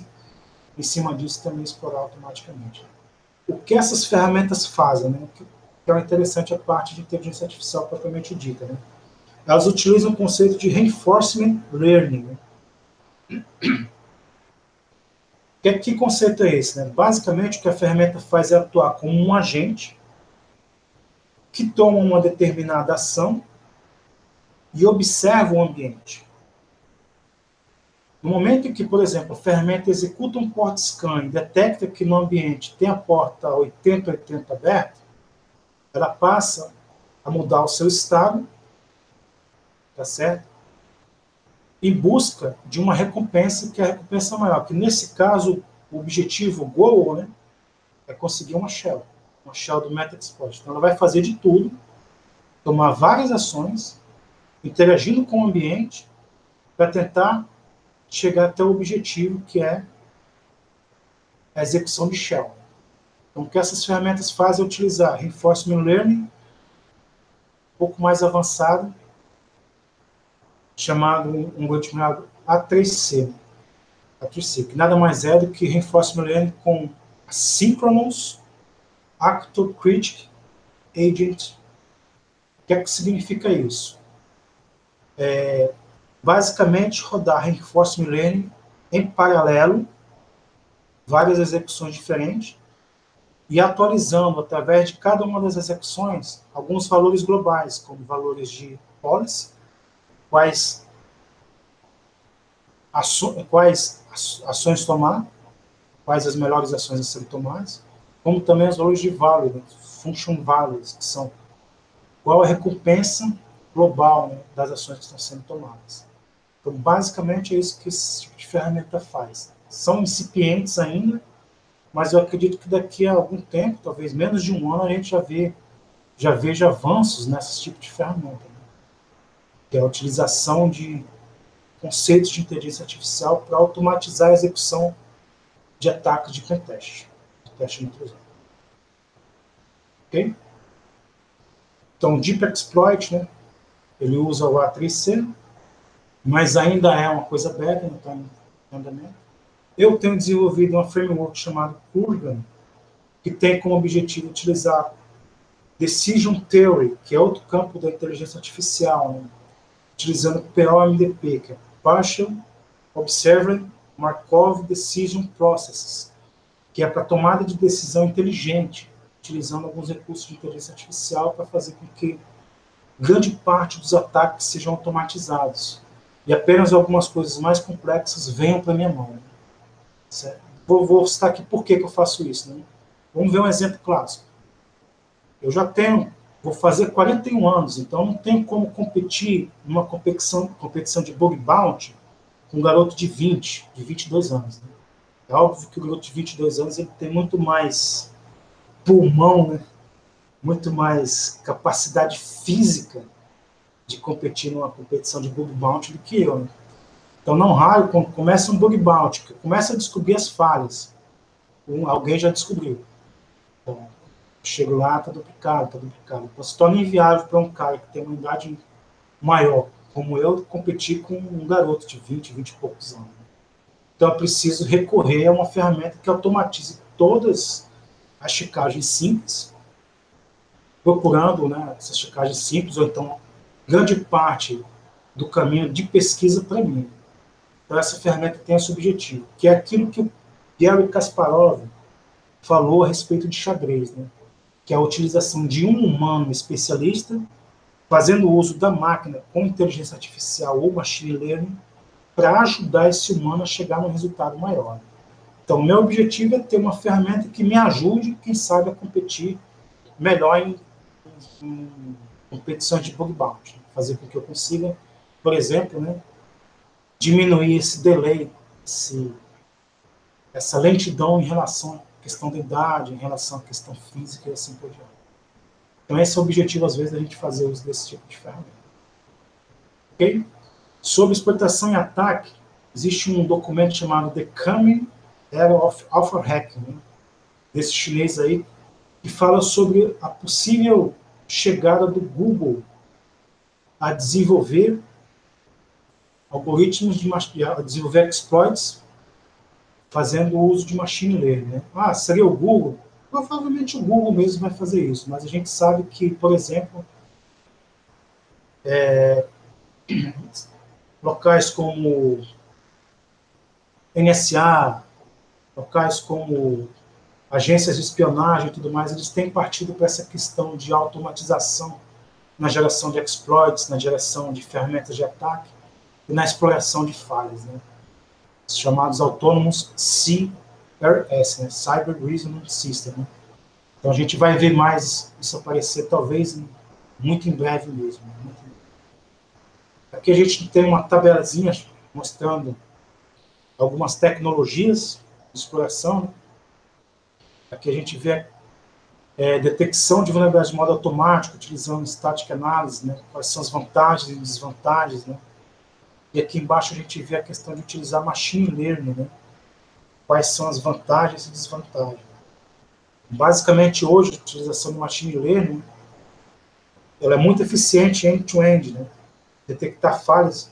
em cima disso também explorar automaticamente. O que essas ferramentas fazem, né? que é interessante a parte de inteligência artificial propriamente dita. Né? Elas utilizam o conceito de reinforcement learning. Né? Que, que conceito é esse? Né? Basicamente, o que a ferramenta faz é atuar como um agente que toma uma determinada ação e observa o ambiente. No momento em que, por exemplo, a ferramenta executa um port scan e detecta que no ambiente tem a porta 8080 aberta, ela passa a mudar o seu estado, tá certo? Em busca de uma recompensa que é a recompensa maior, que nesse caso o objetivo, o goal, né, é conseguir uma shell uma shell do MetaExploit. Então, ela vai fazer de tudo, tomar várias ações, interagindo com o ambiente, para tentar chegar até o objetivo, que é a execução de shell. Então, o que essas ferramentas fazem é utilizar Reinforcement Learning, um pouco mais avançado, chamado um grupo chamado A3C, A3C, que nada mais é do que Reinforcement Learning com Synchronous Actor Critic Agent. O que é que significa isso? É, basicamente, rodar Reinforcement Learning em paralelo, várias execuções diferentes, e atualizando, através de cada uma das execuções, alguns valores globais, como valores de policy, quais, aço, quais ações tomar, quais as melhores ações a serem tomadas, como também os valores de value, né? function values, que são qual a recompensa global né, das ações que estão sendo tomadas. Então, basicamente, é isso que esse tipo de ferramenta faz. São incipientes ainda, mas eu acredito que daqui a algum tempo, talvez menos de um ano, a gente já, vê, já veja avanços nesse tipo de ferramenta. Que é a utilização de conceitos de inteligência artificial para automatizar a execução de ataques de pentest teste de intrusão. Ok? Então, Deep Exploit, né, ele usa o A3C, mas ainda é uma coisa beta, não está em andamento. Eu tenho desenvolvido uma framework chamada Kurgan, que tem como objetivo utilizar Decision Theory, que é outro campo da inteligência artificial, né, utilizando POMDP, que é Partial Observant Markov Decision Processes, que é para tomada de decisão inteligente, utilizando alguns recursos de inteligência artificial para fazer com que grande parte dos ataques sejam automatizados e apenas algumas coisas mais complexas venham para minha mão. Certo? Vou, vou citar aqui por que, que eu faço isso. Né? Vamos ver um exemplo clássico. Eu já tenho, vou fazer 41 anos, então não tenho como competir numa competição, competição de bug bounty com um garoto de 20, de 22 anos. Né? É óbvio que o garoto de 22 anos ele tem muito mais pulmão, né? muito mais capacidade física de competir numa competição de bug bounty do que eu. Né? Então, não raro, quando começa um bug bounty, começa a descobrir as falhas, um, alguém já descobriu. Então, chego lá, está duplicado, está duplicado. Então, se torna inviável para um cara que tem uma idade maior, como eu, competir com um garoto de 20, 20 e poucos anos. Então, é preciso recorrer a uma ferramenta que automatize todas as checagens simples, procurando né, essas checagens simples, ou então grande parte do caminho de pesquisa para mim. Então, essa ferramenta tem esse objetivo, que é aquilo que o Gary Kasparov falou a respeito de xadrez, né? Que é a utilização de um humano especialista fazendo uso da máquina com inteligência artificial ou machine learning para ajudar esse humano a chegar num resultado maior. Então, meu objetivo é ter uma ferramenta que me ajude, quem sabe, a competir melhor em, em competições de bug bounty. Fazer com que eu consiga, por exemplo, né, diminuir esse delay, esse, essa lentidão em relação questão da idade, em relação à questão física e assim por diante. Então, esse é o objetivo, às vezes, da gente fazer uso desse tipo de ferramenta. Ok? Sobre exploitação e ataque, existe um documento chamado The Coming Era of Alpha Hacking, né? desse chinês aí, que fala sobre a possível chegada do Google a desenvolver algoritmos de a desenvolver exploits fazendo uso de machine learning. Né? Ah, seria o Google? Provavelmente o Google mesmo vai fazer isso, mas a gente sabe que, por exemplo, é, locais como NSA, locais como agências de espionagem e tudo mais, eles têm partido para essa questão de automatização na geração de exploits, na geração de ferramentas de ataque e na exploração de falhas, né? Os chamados autônomos CRS, né? Cyber Reasoning System. Né? Então a gente vai ver mais isso aparecer, talvez muito em breve mesmo. Né? Aqui a gente tem uma tabelazinha mostrando algumas tecnologias de exploração. Né? Aqui a gente vê é, detecção de vulnerabilidade de modo automático, utilizando static analysis, né? quais são as vantagens e desvantagens. Né? E aqui embaixo a gente vê a questão de utilizar machine learning, né? quais são as vantagens e desvantagens. Basicamente, hoje, a utilização de machine learning ela é muito eficiente end-to-end, -end, né? detectar falhas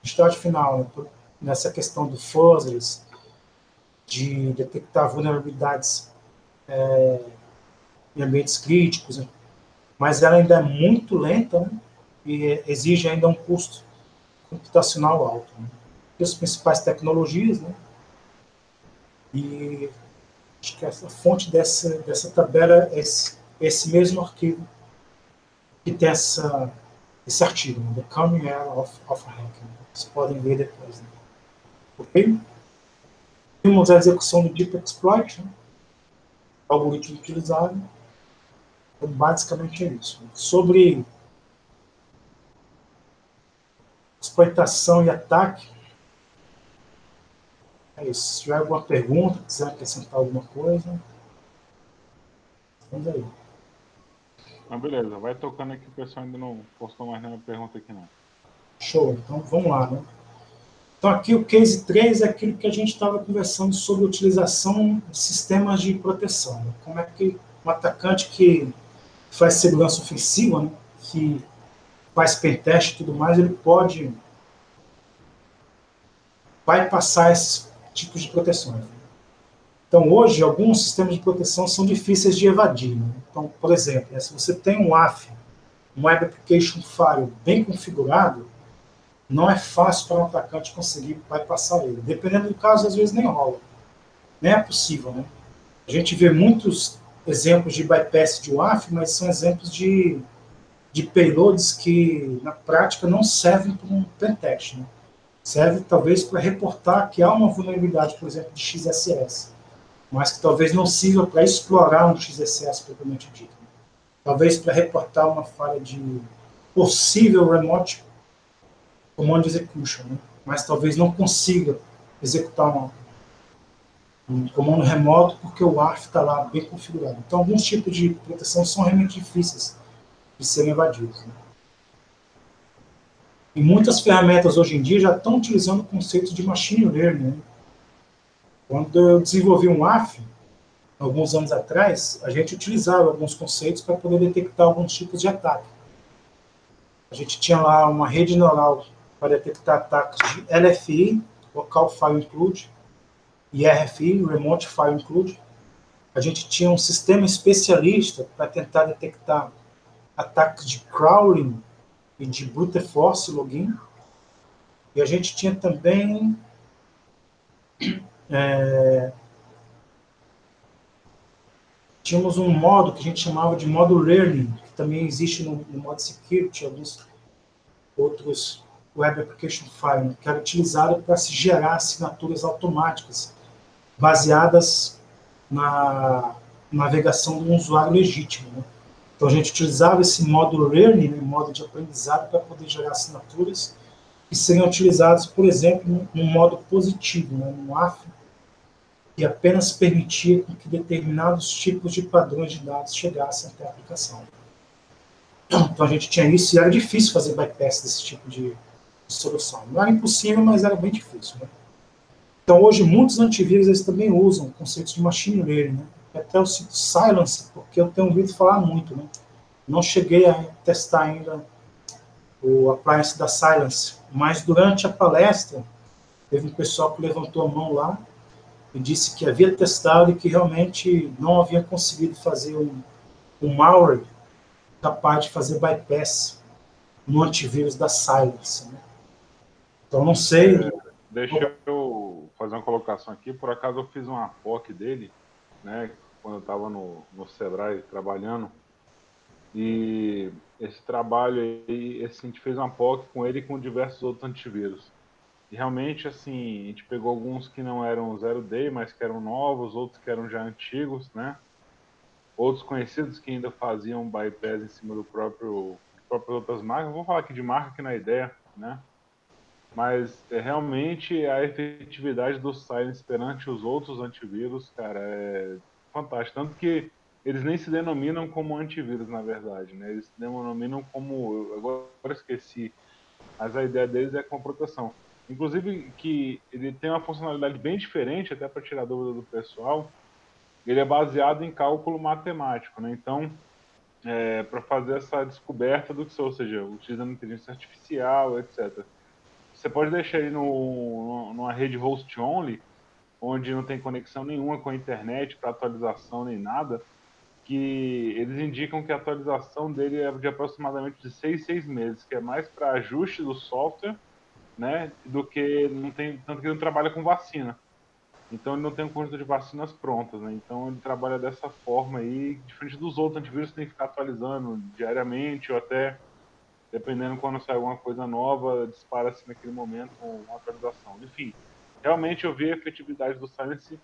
de estágio final, né? nessa questão do fuzzers, de detectar vulnerabilidades é, em ambientes críticos, né? mas ela ainda é muito lenta né? e exige ainda um custo computacional alto. Né? E as principais tecnologias, né? e acho que essa fonte dessa, dessa tabela é esse, esse mesmo arquivo que tem essa, esse artigo, né? The Coming Era of, of Hacking. Vocês podem ver depois. Né? Ok? Temos a execução do Deep Exploit, né? algoritmo utilizado. Então, basicamente é isso. Sobre exploitação e ataque, é isso. Se tiver alguma pergunta, quiser acrescentar alguma coisa, vamos aí. Ah, beleza, vai tocando aqui, o pessoal ainda não postou mais nenhuma pergunta aqui não. Show, então vamos lá, né? Então aqui o case 3 é aquilo que a gente estava conversando sobre a utilização de sistemas de proteção. Né? Como é que um atacante que faz segurança ofensiva, né? que faz pentest e tudo mais, ele pode vai passar esses tipos de proteções. Então, hoje, alguns sistemas de proteção são difíceis de evadir. Né? Então, por exemplo, né, se você tem um AF, um Web Application File bem configurado, não é fácil para um atacante conseguir bypassar ele. Dependendo do caso, às vezes nem rola. Nem é possível. Né? A gente vê muitos exemplos de bypass de WAF, mas são exemplos de, de payloads que, na prática, não servem para um pentest. Né? Serve, talvez, para reportar que há uma vulnerabilidade, por exemplo, de XSS mas que talvez não sirva para explorar um XSS propriamente dito. Talvez para reportar uma falha de possível remote command execution, né? mas talvez não consiga executar uma, um comando remoto porque o ARF está lá bem configurado. Então, alguns tipos de proteção são realmente difíceis de serem evadidos. Né? E muitas ferramentas hoje em dia já estão utilizando conceitos de machine learning, né? Quando eu desenvolvi um AF, alguns anos atrás, a gente utilizava alguns conceitos para poder detectar alguns tipos de ataque. A gente tinha lá uma rede neural para detectar ataques de LFI, Local File Include, e RFI, Remote File Include. A gente tinha um sistema especialista para tentar detectar ataques de crawling e de brute force login. E a gente tinha também é, tínhamos um modo que a gente chamava de modo learning, que também existe no, no modo security, alguns outros web application file, que era utilizado para se gerar assinaturas automáticas baseadas na navegação do usuário legítimo. Né? Então a gente utilizava esse modo learning, né, modo de aprendizado, para poder gerar assinaturas que seriam utilizados, por exemplo, num modo positivo, né, no AF, que apenas permitia que determinados tipos de padrões de dados chegassem até a aplicação. Então a gente tinha isso e era difícil fazer bypass desse tipo de solução. Não era impossível, mas era bem difícil. Né? Então hoje muitos antivírus eles também usam conceitos de machine learning. Né? Até eu cito Silence, porque eu tenho ouvido falar muito. Né? Não cheguei a testar ainda o appliance da Silence, mas durante a palestra teve um pessoal que levantou a mão lá e disse que havia testado e que realmente não havia conseguido fazer um, um malware capaz de fazer bypass no antivírus da Silence. Né? Então, não sei. É, deixa eu fazer uma colocação aqui. Por acaso, eu fiz uma POC dele, né, quando eu estava no, no Sebrae trabalhando. E esse trabalho aí, assim, a gente fez uma POC com ele e com diversos outros antivírus. E realmente, assim, a gente pegou alguns que não eram zero day, mas que eram novos, outros que eram já antigos, né? Outros conhecidos que ainda faziam bypass em cima do próprio próprias outras marcas. Vou falar aqui de marca que na ideia, né? Mas é, realmente a efetividade do Silence perante os outros antivírus, cara, é fantástico. Tanto que eles nem se denominam como antivírus, na verdade, né? Eles se denominam como. Agora esqueci. Mas a ideia deles é com proteção. Inclusive que ele tem uma funcionalidade bem diferente, até para tirar dúvida do pessoal. Ele é baseado em cálculo matemático, né? Então, é, para fazer essa descoberta do que, ou seja, utilizando inteligência artificial, etc. Você pode deixar ele no, numa rede host only, onde não tem conexão nenhuma com a internet para atualização nem nada, que eles indicam que a atualização dele é de aproximadamente de 6, 6 meses, que é mais para ajuste do software né, do que não tem tanto que ele não trabalha com vacina. Então ele não tem um conjunto de vacinas prontas, né? Então ele trabalha dessa forma aí, diferente dos outros antivírus que tem que ficar atualizando diariamente ou até dependendo quando sai alguma coisa nova, dispara-se naquele momento uma atualização. Enfim, realmente eu vi a efetividade do Silence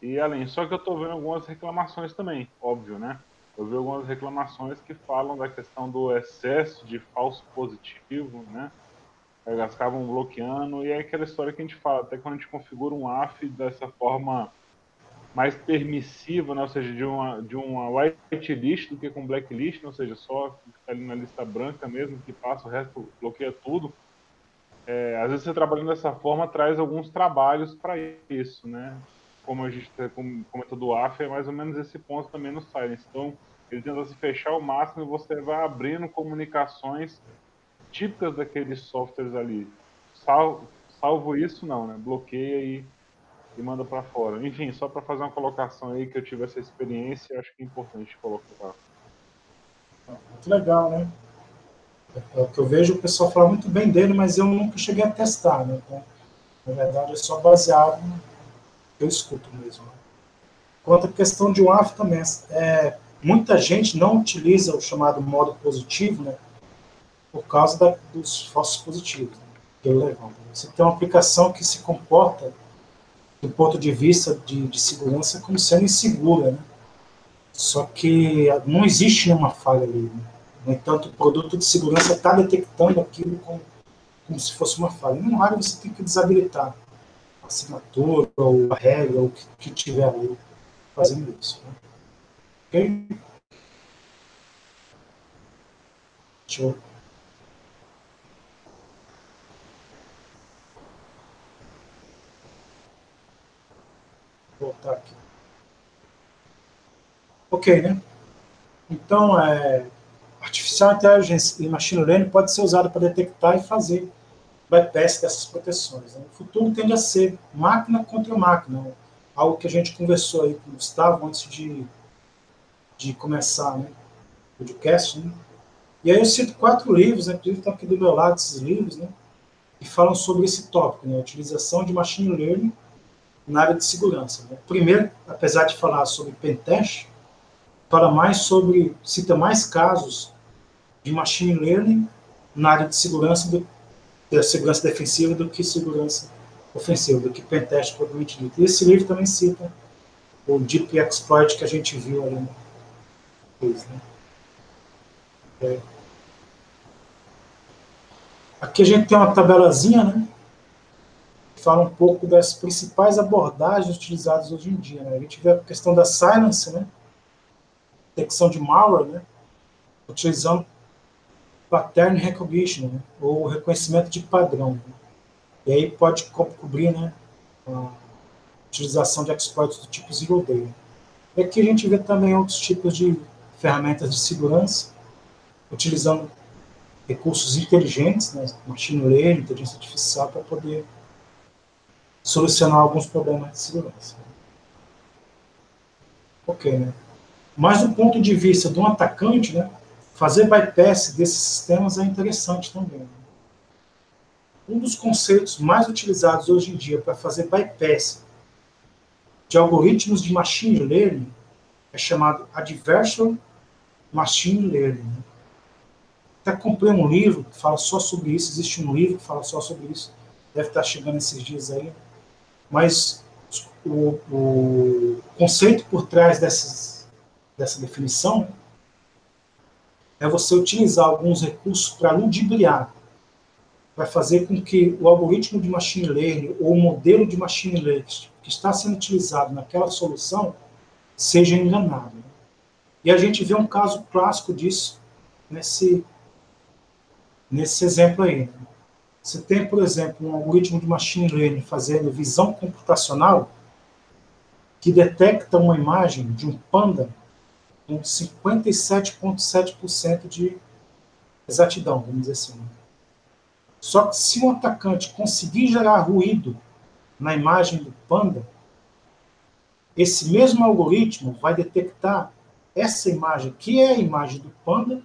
e além, só que eu estou vendo algumas reclamações também, óbvio, né? Eu vi algumas reclamações que falam da questão do excesso de falso positivo, né? elas acabam bloqueando, e é aquela história que a gente fala, até quando a gente configura um AF dessa forma mais permissiva, né? ou seja, de uma, de uma whitelist do que com blacklist, ou seja, só fica ali na lista branca mesmo, que passa, o resto bloqueia tudo. É, às vezes você trabalhando dessa forma traz alguns trabalhos para isso, né? Como a gente comentou do AF, é mais ou menos esse ponto também no Silence. Então, ele tenta se fechar ao máximo e você vai abrindo comunicações típicas daqueles softwares ali. Salvo, salvo isso, não, né? Bloqueia e, e manda para fora. Enfim, só para fazer uma colocação aí que eu tive essa experiência, acho que é importante colocar. Muito legal, né? É o que eu vejo o pessoal falar muito bem dele, mas eu nunca cheguei a testar, né? Então, na verdade, é só baseado no que eu escuto mesmo. Quanto à questão de WAF também, é, muita gente não utiliza o chamado modo positivo, né? por causa da, dos falsos positivos né, que ele levanta. Você tem uma aplicação que se comporta, do ponto de vista de, de segurança, como sendo insegura. Né? Só que não existe nenhuma falha ali. Né? No entanto, o produto de segurança está detectando aquilo como, como se fosse uma falha. E, no área você tem que desabilitar a assinatura, ou a regra, ou o que, que tiver ali fazendo isso. Né? Ok? Deixa eu voltar aqui. Ok, né? Então, é, Artificial Intelligence e Machine Learning pode ser usado para detectar e fazer bypass dessas proteções. Né? O futuro tende a ser máquina contra máquina, né? algo que a gente conversou aí com o Gustavo antes de, de começar né? o podcast. Né? E aí eu cito quatro livros, né? inclusive estão aqui do meu lado esses livros, né? que falam sobre esse tópico, né? a utilização de Machine Learning na área de segurança. Né? Primeiro, apesar de falar sobre pentest, fala mais sobre, cita mais casos de machine learning na área de segurança, do, da segurança defensiva do que segurança ofensivo, do que pentest propriamente dito. E esse livro também cita o Deep Exploit que a gente viu ali né? é. Aqui a gente tem uma tabelazinha, né? Fala um pouco das principais abordagens utilizadas hoje em dia. Né? A gente vê a questão da silence, né? Detecção de malware, né? Utilizando pattern recognition, né? ou reconhecimento de padrão. Né? E aí pode cobrir, né? A utilização de exploits do tipo zero day. E aqui a gente vê também outros tipos de ferramentas de segurança, utilizando recursos inteligentes, né, machine learning, inteligência artificial, para poder solucionar alguns problemas de segurança. Ok, né? Mas do ponto de vista de um atacante, né, fazer bypass desses sistemas é interessante também. Né? Um dos conceitos mais utilizados hoje em dia para fazer bypass de algoritmos de machine learning é chamado Adversarial Machine Learning. Até comprei um livro que fala só sobre isso, existe um livro que fala só sobre isso, deve estar chegando esses dias aí, mas o, o conceito por trás dessas, dessa definição é você utilizar alguns recursos para ludibriar, para fazer com que o algoritmo de machine learning ou o modelo de machine learning que está sendo utilizado naquela solução seja enganado. E a gente vê um caso clássico disso nesse, nesse exemplo aí. Você tem, por exemplo, um algoritmo de machine learning fazendo visão computacional que detecta uma imagem de um panda com 57,7% de exatidão, vamos dizer assim. Só que se um atacante conseguir gerar ruído na imagem do panda, esse mesmo algoritmo vai detectar essa imagem, que é a imagem do panda,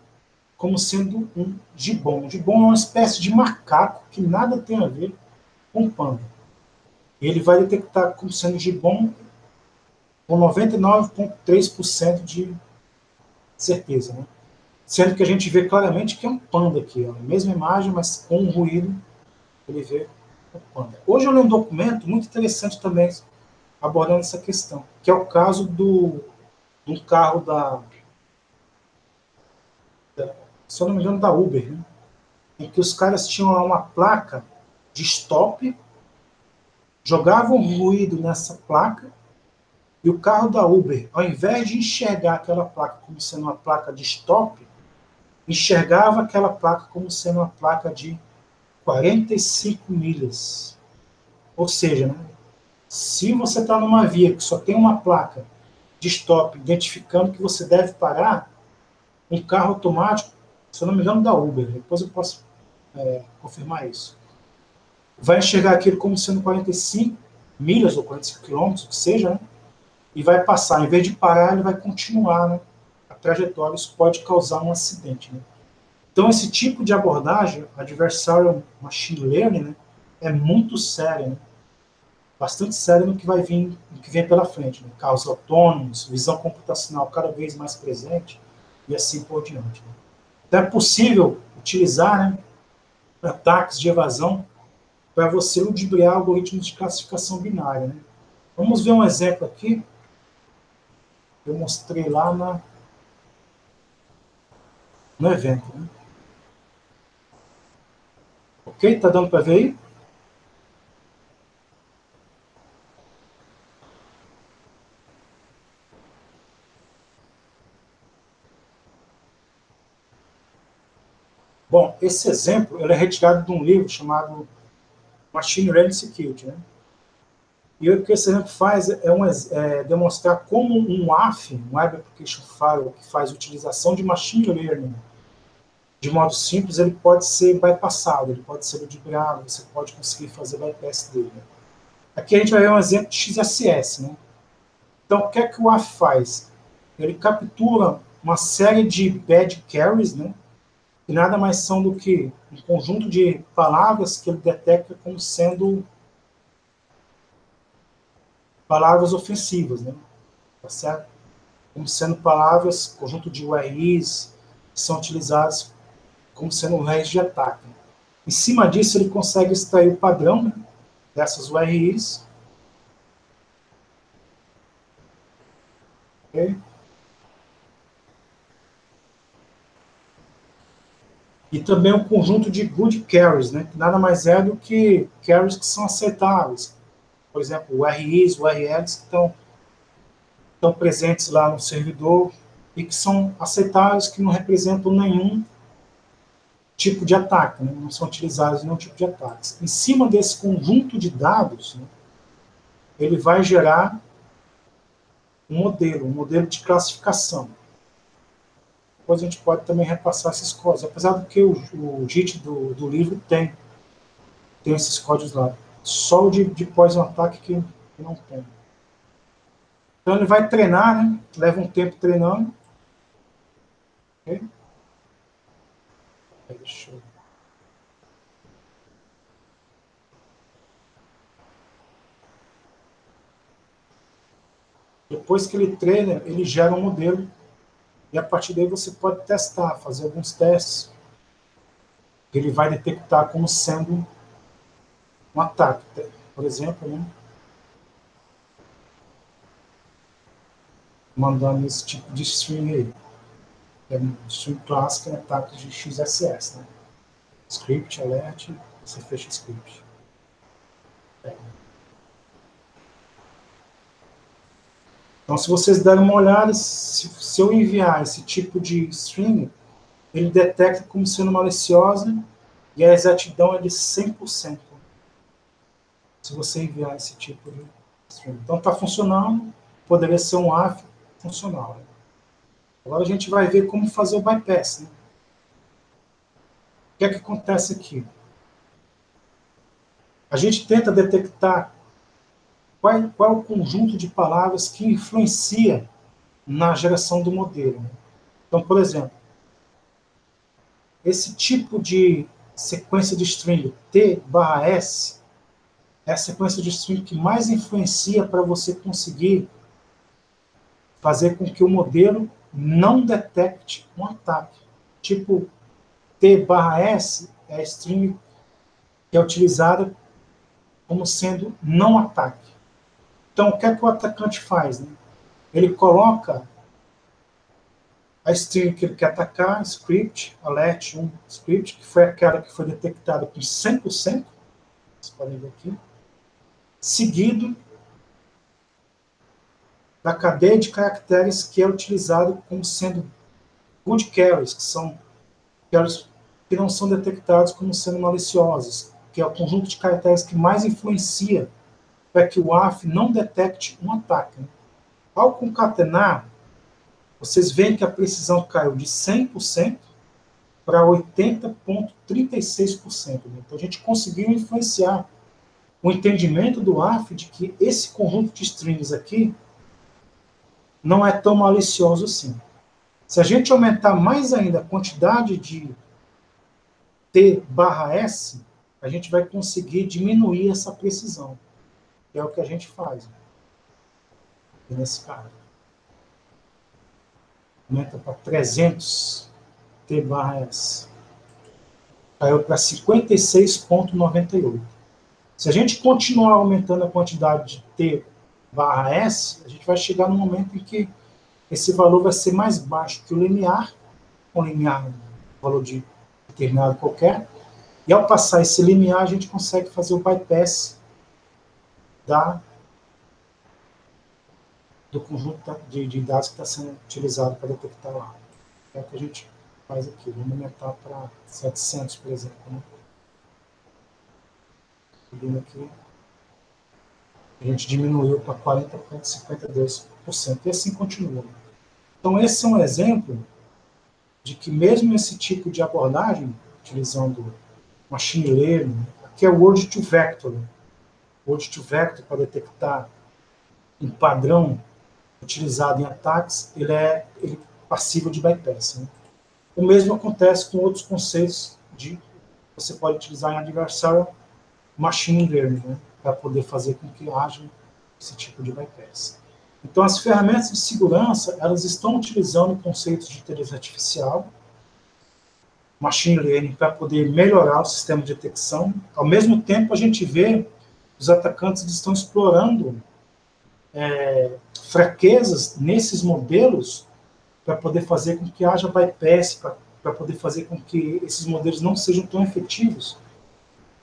como sendo um gibon. Um gibon é uma espécie de macaco que nada tem a ver com panda. Ele vai detectar como sendo gibon com 99,3% de certeza. Né? Sendo que a gente vê claramente que é um panda aqui. Ó. A mesma imagem, mas com um ruído, ele vê o panda. Hoje eu li um documento muito interessante também abordando essa questão, que é o caso do um carro da, se eu não me engano, da Uber, né? em que os caras tinham uma placa de stop, jogavam ruído nessa placa, e o carro da Uber, ao invés de enxergar aquela placa como sendo uma placa de stop, enxergava aquela placa como sendo uma placa de 45 milhas. Ou seja, né, se você está numa via que só tem uma placa de stop, identificando que você deve parar, um carro automático, se eu não me engano, da Uber, depois eu posso é, confirmar isso, vai enxergar aquilo como sendo 45 milhas ou 45 quilômetros, o que seja, né? e vai passar. Em vez de parar, ele vai continuar né? a trajetória. Isso pode causar um acidente. Né? Então, esse tipo de abordagem, adversarial machine learning, né? é muito sério. Né? bastante séria no que vai vir, no que vem pela frente, né? carros autônomos, visão computacional cada vez mais presente e assim por diante. Né? Então é possível utilizar né, ataques de evasão para você ludibriar algoritmos de classificação binária. Né? Vamos ver um exemplo aqui. Eu mostrei lá na, no evento. Né? Ok? Tá dando para ver aí? Esse exemplo ele é retirado de um livro chamado Machine Learning Security. Né? E o que esse exemplo faz é, um, é demonstrar como um AF, um Web Application Firewall, que faz utilização de Machine Learning de modo simples, ele pode ser bypassado, ele pode ser ludibriado, você pode conseguir fazer bypass dele. Aqui a gente vai ver um exemplo de XSS. Né? Então, o que é que o AF faz? Ele captura uma série de bad carries, né? Que nada mais são do que um conjunto de palavras que ele detecta como sendo palavras ofensivas, né? Tá certo? Como sendo palavras, conjunto de URIs que são utilizadas como sendo URIs de ataque. Em cima disso, ele consegue extrair o padrão, né? dessas URIs. Okay? E também um conjunto de good carries, né? que nada mais é do que carries que são aceitáveis. Por exemplo, URIs, URLs que estão, estão presentes lá no servidor e que são aceitáveis, que não representam nenhum tipo de ataque, né? não são utilizados em nenhum tipo de ataques. Em cima desse conjunto de dados, né, ele vai gerar um modelo, um modelo de classificação. Depois a gente pode também repassar esses códigos, apesar do que o, o JIT do, do livro tem, tem esses códigos lá. Só o de, de pós-ataque que, que não tem. Então ele vai treinar, né? leva um tempo treinando. Deixa eu... Depois que ele treina, ele gera um modelo e a partir daí você pode testar, fazer alguns testes. Ele vai detectar como sendo um ataque. Por exemplo, né? mandando esse tipo de string aí é um stream clássico é ataque de XSS, né? Script, alert, você fecha script. É. Então, se vocês derem uma olhada, se, se, eu enviar esse tipo de string, ele detecta como sendo maliciosa e a exatidão é de 100%. Se você enviar esse tipo de string. Então, está funcionando, poderia ser um AF funcional. Né? Agora a gente vai ver como fazer o bypass. Né? O que é que acontece aqui? A gente tenta detectar qual, qual é o conjunto de palavras que influencia na geração do modelo. Né? Então, por exemplo, esse tipo de sequência de string T barra S é a sequência de string que mais influencia para você conseguir fazer com que o modelo não detecte um ataque. Tipo, T barra S é a string que é utilizada como sendo não ataque. Então, o que é que o atacante faz? Né? Ele coloca a string que ele quer atacar, script, alert 1 script, que foi aquela que foi detectada com 100%, vocês podem ver aqui, seguido da cadeia de caracteres que é utilizado como sendo good carries, que são carries que não são detectados como sendo maliciosos, que é o conjunto de caracteres que mais influencia para que o AF não detecte um ataque. Ao concatenar, vocês veem que a precisão caiu de 100% para 80,36%. Então, a gente conseguiu influenciar o entendimento do AF de que esse conjunto de strings aqui não é tão malicioso assim. Se a gente aumentar mais ainda a quantidade de T barra S, a gente vai conseguir diminuir essa precisão. É o que a gente faz. nesse caso. Aumenta para 300 T barra S. Caiu para 56,98. Se a gente continuar aumentando a quantidade de T barra S, a gente vai chegar no momento em que esse valor vai ser mais baixo que o limiar, um limiar, valor de determinado qualquer, e ao passar esse limiar, a gente consegue fazer o bypass da, do conjunto de, de dados que está sendo utilizado para detectar lá. É o que a gente faz aqui. Vamos aumentar para 700, por exemplo. Né? Subindo aqui a gente diminuiu para 40,52%, e assim continua. Então, esse é um exemplo de que mesmo esse tipo de abordagem, utilizando machine learning, aqui é word to vector, to vector para detectar um padrão utilizado em ataques, ele é, ele de bypass. Né? O mesmo acontece com outros conceitos de você pode utilizar em adversarial machine learning, né? para poder fazer com que haja esse tipo de bypass. Então, as ferramentas de segurança, elas estão utilizando conceitos de inteligência artificial, machine learning, para poder melhorar o sistema de detecção. Ao mesmo tempo, a gente vê os atacantes estão explorando é, fraquezas nesses modelos para poder fazer com que haja bypass, para poder fazer com que esses modelos não sejam tão efetivos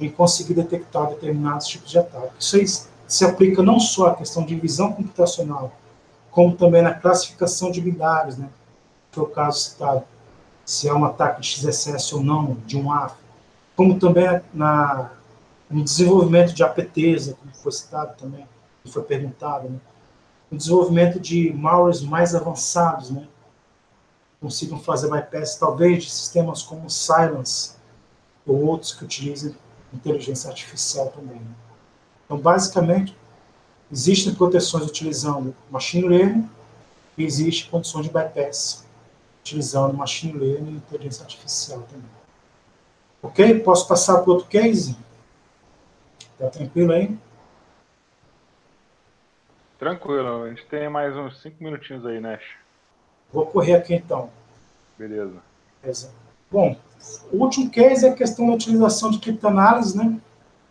em conseguir detectar determinados tipos de ataque. Isso aí se aplica não só à questão de visão computacional, como também na classificação de binários, né? é o caso citado, se é um ataque de XSS ou não, de um AF, como também na, no desenvolvimento de APTs, como foi citado também, que foi perguntado, né? no desenvolvimento de malwares mais avançados, né? consigam fazer bypass, talvez, de sistemas como Silence ou outros que utilizem inteligência artificial também. Né? Então, basicamente, existem proteções utilizando machine learning e existem condições de bypass utilizando machine learning e inteligência artificial também. Ok? Posso passar para outro case? Está tranquilo aí? Tranquilo, a gente tem mais uns 5 minutinhos aí, Nash. Vou correr aqui então. Beleza. Beleza. Bom, o último case é a questão da utilização de criptoanálise né,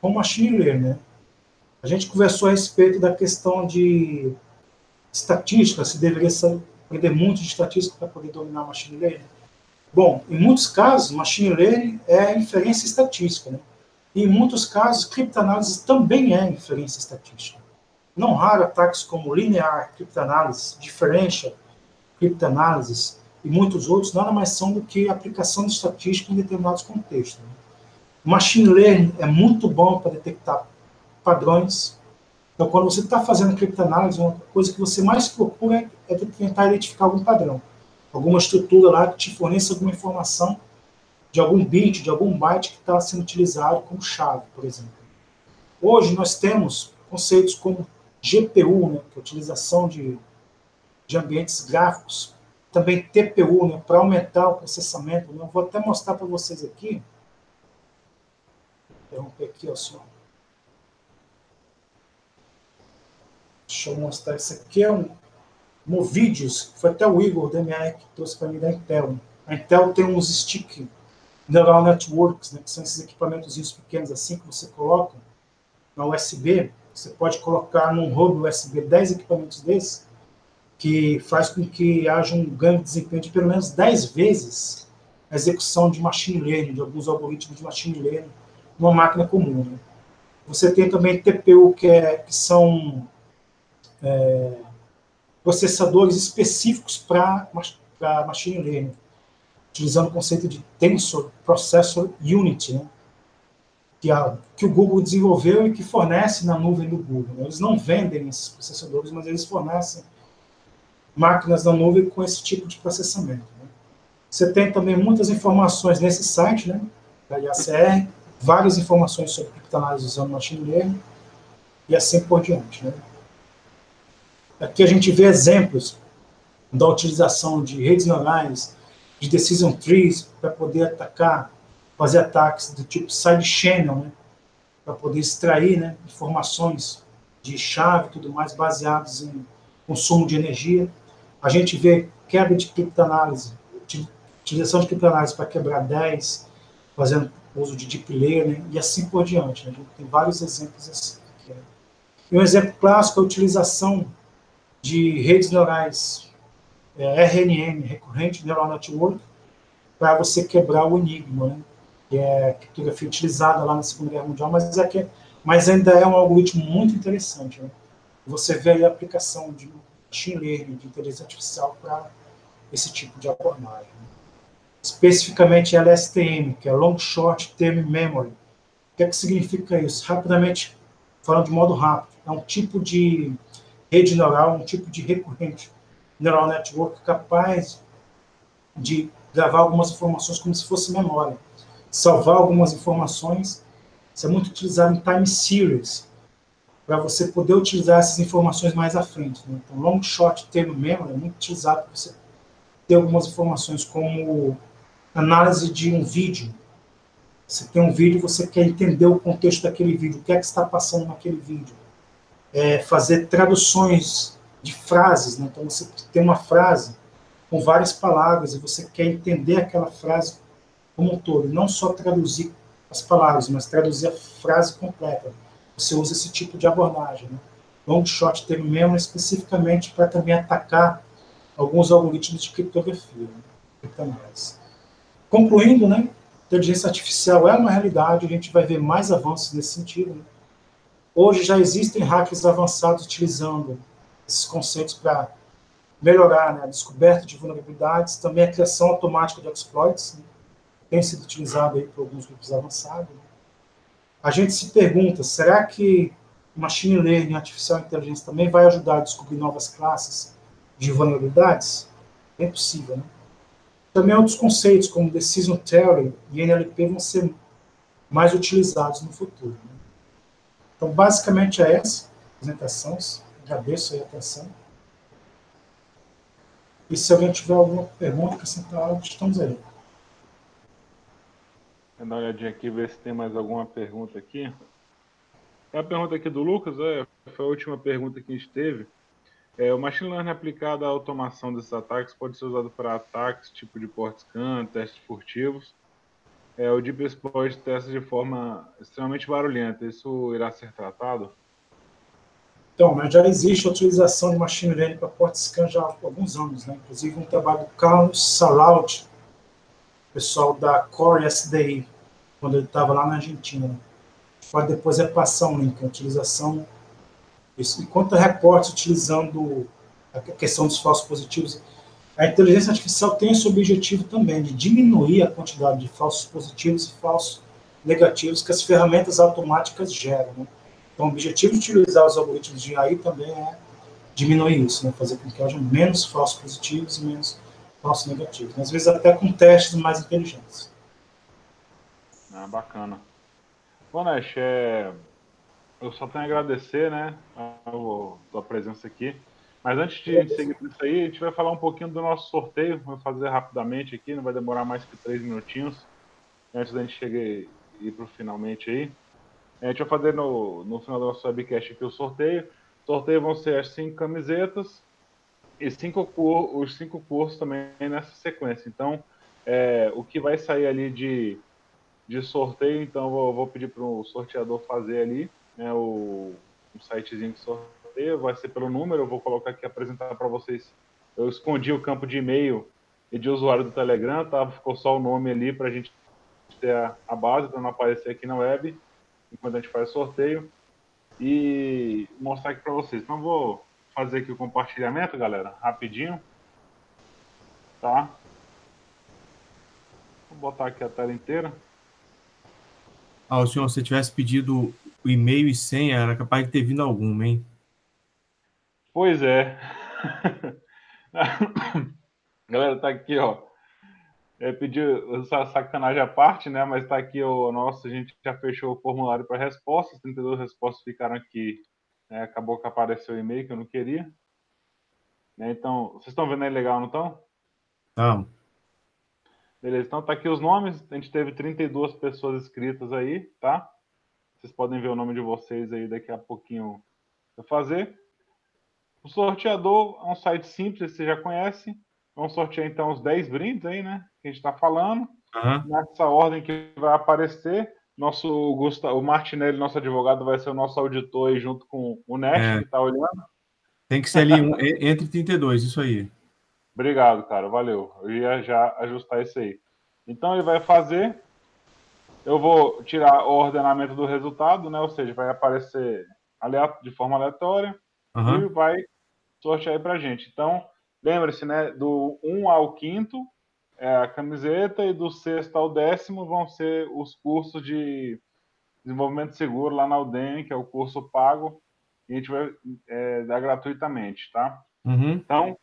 com machine learning. Né? A gente conversou a respeito da questão de estatística, se deveria aprender muito de estatística para poder dominar machine learning. Bom, em muitos casos, machine learning é inferência estatística. Né? Em muitos casos, criptoanálise também é inferência estatística. Não raro ataques como linear cryptanalysis, differential cryptanalysis e muitos outros nada mais são do que aplicação de estatística em determinados contextos. Né? Machine learning é muito bom para detectar padrões. Então, quando você está fazendo criptoanálise, uma coisa que você mais procura é tentar identificar algum padrão, alguma estrutura lá que te forneça alguma informação de algum bit, de algum byte que está sendo utilizado como chave, por exemplo. Hoje nós temos conceitos como GPU, né, que é a utilização de, de ambientes gráficos, também TPU, né, para aumentar o processamento. Né, eu vou até mostrar para vocês aqui. Interromper aqui, ó, só. Deixa eu mostrar. Isso aqui é um Movideos, foi até o Igor da MR que trouxe para mim da Intel. A Intel tem uns stick neural networks, né, que são esses equipamentos pequenos assim que você coloca na USB você pode colocar num hub USB 10 equipamentos desses, que faz com que haja um ganho de desempenho de pelo menos 10 vezes a execução de machine learning, de alguns algoritmos de machine learning, numa máquina comum. Né? Você tem também TPU, que, é, que são é, processadores específicos para machine learning, utilizando o conceito de Tensor Processor Unit, né? que, a, que o Google desenvolveu e que fornece na nuvem do Google. Né? Eles não vendem esses processadores, mas eles fornecem máquinas na nuvem com esse tipo de processamento. Né? Você tem também muitas informações nesse site, né, da IACR, várias informações sobre criptoanálise usando machine learning e assim por diante. Né? Aqui a gente vê exemplos da utilização de redes neurais, de decision trees para poder atacar fazer ataques do tipo side channel, né, para poder extrair né, informações de chave e tudo mais baseados em consumo de energia. A gente vê quebra de criptoanálise, utilização de criptoanálise para quebrar 10, fazendo uso de deep learning e assim por diante. Né? A gente tem vários exemplos assim. Né? E um exemplo clássico é a utilização de redes neurais é, RNN, Recurrent Neural Network, para você quebrar o enigma. Né? que é criptografia utilizada lá na Segunda Guerra Mundial, mas, é que, mas ainda é um algoritmo muito interessante. Né? Você vê a aplicação de machine learning, de inteligência artificial para esse tipo de abordagem. Né? Especificamente LSTM, que é Long Short Term Memory. O que, é que significa isso? Rapidamente, falando de modo rápido, é um tipo de rede neural, um tipo de recorrente neural network capaz de gravar algumas informações como se fosse memória salvar algumas informações. Isso é muito utilizado em time series, para você poder utilizar essas informações mais à frente. Né? Então, long short term memory é muito utilizado para você ter algumas informações, como análise de um vídeo. Você tem um vídeo, você quer entender o contexto daquele vídeo, o que é que está passando naquele vídeo. É fazer traduções de frases, né? então você tem uma frase com várias palavras e você quer entender aquela frase como um todo, não só traduzir as palavras, mas traduzir a frase completa. você usa esse tipo de abordagem. Né? Long shot term memory especificamente para também atacar alguns algoritmos de criptografia, né? Concluindo, né, inteligência artificial é uma realidade, a gente vai ver mais avanços nesse sentido. Né? Hoje já existem hackers avançados utilizando esses conceitos para melhorar né, a descoberta de vulnerabilidades, também a criação automática de exploits, né? tem sido utilizado aí por alguns grupos avançados. Né? A gente se pergunta, será que machine learning, artificial inteligência também vai ajudar a descobrir novas classes de vulnerabilidades? É possível, né? Também outros conceitos, como Decision Theory e NLP, vão ser mais utilizados no futuro. Né? Então, basicamente é essa apresentação. Agradeço a atenção. E se alguém tiver alguma pergunta, acrescentar estamos aí. Vou dar uma olhadinha aqui, ver se tem mais alguma pergunta aqui. Tem a pergunta aqui do Lucas, é, foi a última pergunta que a gente teve. É, o machine learning aplicado à automação desses ataques pode ser usado para ataques tipo de port scan, testes furtivos. É, o deep testa de forma extremamente barulhenta. Isso irá ser tratado? Então, mas já existe a utilização de machine learning para port scan já há alguns anos, né? Inclusive um trabalho do Carlos Salaut, pessoal da Core SDI, quando ele estava lá na Argentina pode depois repassar um link, a utilização. Isso. Enquanto reportes utilizando a questão dos falsos positivos, a inteligência artificial tem esse objetivo também, de diminuir a quantidade de falsos positivos e falsos negativos que as ferramentas automáticas geram. Né? Então, o objetivo de utilizar os algoritmos de AI também é diminuir isso, né? fazer com que haja menos falsos positivos e menos falsos negativos. Às vezes até com testes mais inteligentes. Ah, bacana. Bom, Nash, é... eu só tenho a agradecer, né, a tua presença aqui. Mas antes de seguir isso aí, a gente vai falar um pouquinho do nosso sorteio. Vou fazer rapidamente aqui, não vai demorar mais que três minutinhos. Antes da gente chegar e ir para o finalmente aí. A gente vai fazer no, no final do nosso webcast aqui o sorteio. O sorteio vão ser as cinco camisetas e cinco os cinco cursos também nessa sequência. Então, é, o que vai sair ali de de sorteio, então vou, vou pedir para o sorteador fazer ali né, o um sitezinho de sorteio, vai ser pelo número, eu vou colocar aqui apresentar para vocês. Eu escondi o campo de e-mail e de usuário do Telegram, tá? Ficou só o nome ali para a gente ter a, a base para não aparecer aqui na web enquanto a gente faz o sorteio e mostrar aqui para vocês. Então vou fazer aqui o compartilhamento, galera, rapidinho, tá? Vou botar aqui a tela inteira. Ah, senhor, se tivesse pedido o e-mail e senha, era capaz de ter vindo alguma, hein? Pois é. Galera, tá aqui, ó. É, pediu essa sacanagem à parte, né? Mas tá aqui o nosso, a gente já fechou o formulário para respostas, 32 respostas ficaram aqui. Né? Acabou que apareceu o e-mail que eu não queria. Né? Então, vocês estão vendo aí legal, não estão? Não. Beleza, então tá aqui os nomes. A gente teve 32 pessoas inscritas aí, tá? Vocês podem ver o nome de vocês aí daqui a pouquinho eu fazer. O sorteador é um site simples, você já conhece. Vamos sortear então os 10 brindes aí, né? Que a gente está falando. Uhum. Nessa ordem que vai aparecer. Nosso Gustavo, o Martinelli, nosso advogado, vai ser o nosso auditor aí junto com o Nesh, é. que está olhando. Tem que ser ali um, entre 32, isso aí. Obrigado, cara. Valeu. Eu ia já ajustar isso aí. Então ele vai fazer. Eu vou tirar o ordenamento do resultado, né? Ou seja, vai aparecer de forma aleatória uhum. e vai sortear aí pra gente. Então, lembre-se, né? Do 1 ao 5 é a camiseta e do sexto ao décimo vão ser os cursos de desenvolvimento seguro lá na Udemy, que é o curso pago, e a gente vai é, dar gratuitamente, tá? Uhum. Então,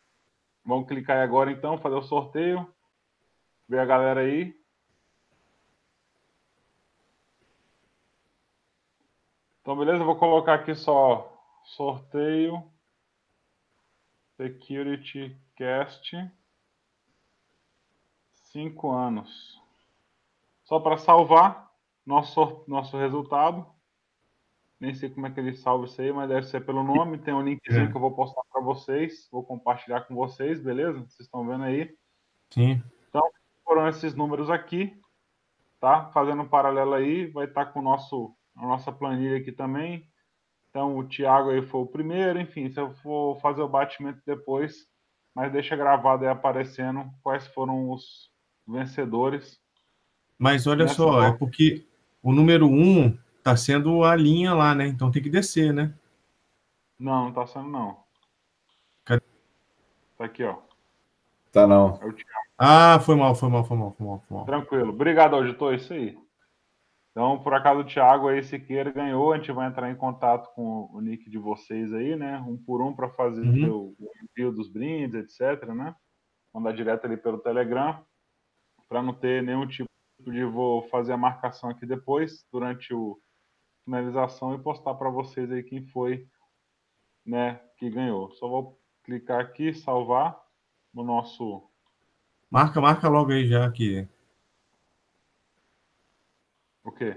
Vamos clicar aí agora então, fazer o sorteio. Ver a galera aí. Então, beleza? vou colocar aqui só sorteio. Security Cast. Cinco anos. Só para salvar nosso, nosso resultado. Nem sei como é que ele salva isso aí, mas deve ser pelo nome. Tem um linkzinho é. que eu vou postar para vocês. Vou compartilhar com vocês, beleza? Vocês estão vendo aí? Sim. Então, foram esses números aqui, tá? Fazendo um paralelo aí, vai estar tá com o nosso a nossa planilha aqui também. Então, o Thiago aí foi o primeiro. Enfim, se eu for fazer o batimento depois, mas deixa gravado aí aparecendo quais foram os vencedores. Mas olha só, volta. é porque o número um tá sendo a linha lá, né? Então tem que descer, né? Não, não tá sendo, não. Cadê? Tá aqui, ó. Tá não. É ah, foi mal, foi mal, foi mal, foi mal, foi mal. Tranquilo. Obrigado, auditor. Isso aí. Então, por acaso, o Thiago aí, Siqueira, ganhou. A gente vai entrar em contato com o nick de vocês aí, né? Um por um para fazer uhum. o envio dos brindes, etc, né? Mandar direto ali pelo Telegram, para não ter nenhum tipo de vou fazer a marcação aqui depois, durante o finalização e postar para vocês aí quem foi, né, que ganhou. Só vou clicar aqui, salvar no nosso Marca, marca logo aí já aqui. O quê?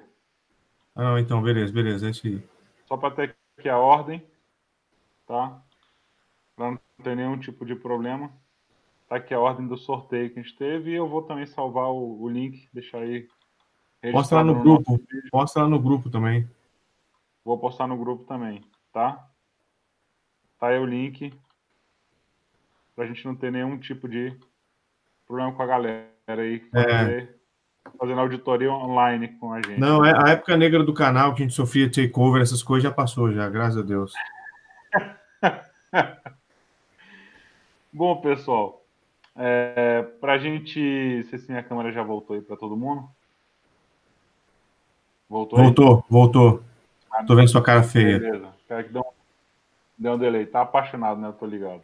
Ah, não, então, beleza, beleza, é isso aí. Só para ter aqui a ordem, tá? Para não ter nenhum tipo de problema. Tá aqui a ordem do sorteio que a gente teve e eu vou também salvar o, o link, deixar aí. Posta lá no, no grupo. Posta lá no grupo também. Vou postar no grupo também, tá? Tá aí o link. Pra gente não ter nenhum tipo de problema com a galera aí. É. Fazendo auditoria online com a gente. Não, é a época negra do canal que a gente sofria takeover, essas coisas já passou, já, graças a Deus. Bom, pessoal, é, para a gente. Se assim, a câmera já voltou aí para todo mundo? Voltou? Voltou, aí? voltou. Ah, tô vendo sua cara feia. Beleza. Cara que deu um, deu um delay. Tá apaixonado, né? Eu tô ligado.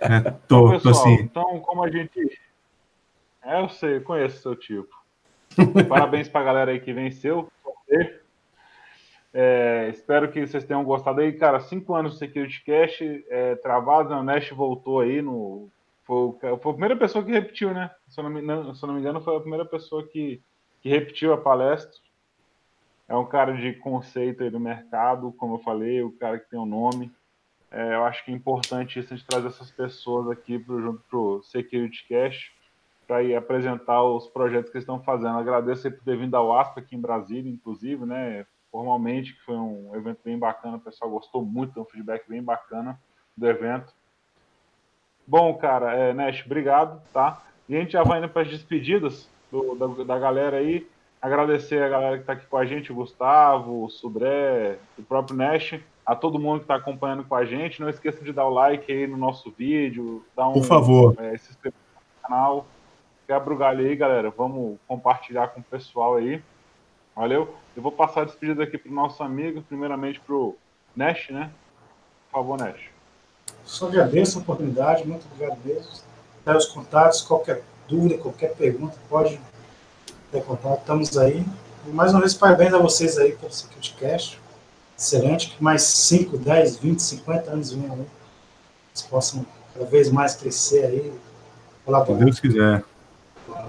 É, tô, então, pessoal, tô assim. Então, como a gente é, eu sei, eu conheço o seu tipo. Parabéns para a galera aí que venceu. É, espero que vocês tenham gostado aí. Cara, cinco anos do Security Cash é, travado, né? o Nash voltou aí no. Foi, foi, a primeira pessoa que repetiu, né? Se eu não me, não, se não me engano, foi a primeira pessoa que, que repetiu a palestra. É um cara de conceito aí do mercado, como eu falei, o cara que tem o um nome. É, eu acho que é importante isso, a gente trazer essas pessoas aqui pro, pro Security Cash para ir apresentar os projetos que estão fazendo. Agradeço por ter vindo ao ASPA aqui em Brasília, inclusive, né? Formalmente, que foi um evento bem bacana, o pessoal gostou muito, um feedback bem bacana do evento. Bom, cara, é, Nash, obrigado, tá? E a gente já vai indo para as despedidas do, da, da galera aí. Agradecer a galera que está aqui com a gente, o Gustavo, o Subré, o próprio Nash, a todo mundo que está acompanhando com a gente. Não esqueça de dar o like aí no nosso vídeo, dar um, Por favor. É, se inscrever no canal quebra o galho aí, galera. Vamos compartilhar com o pessoal aí. Valeu? Eu vou passar a despedida aqui para o nosso amigo, primeiramente para o Nash, né? Por favor, Nash. Só agradeço a oportunidade, muito obrigado mesmo. Dá os contatos, qualquer dúvida, qualquer pergunta, pode ter contato, estamos aí. E mais uma vez, parabéns a vocês aí pelo SecurityCast. Excelente, que mais 5, 10, 20, 50 anos venham aí. Eles possam cada vez mais crescer aí. Se Deus quiser.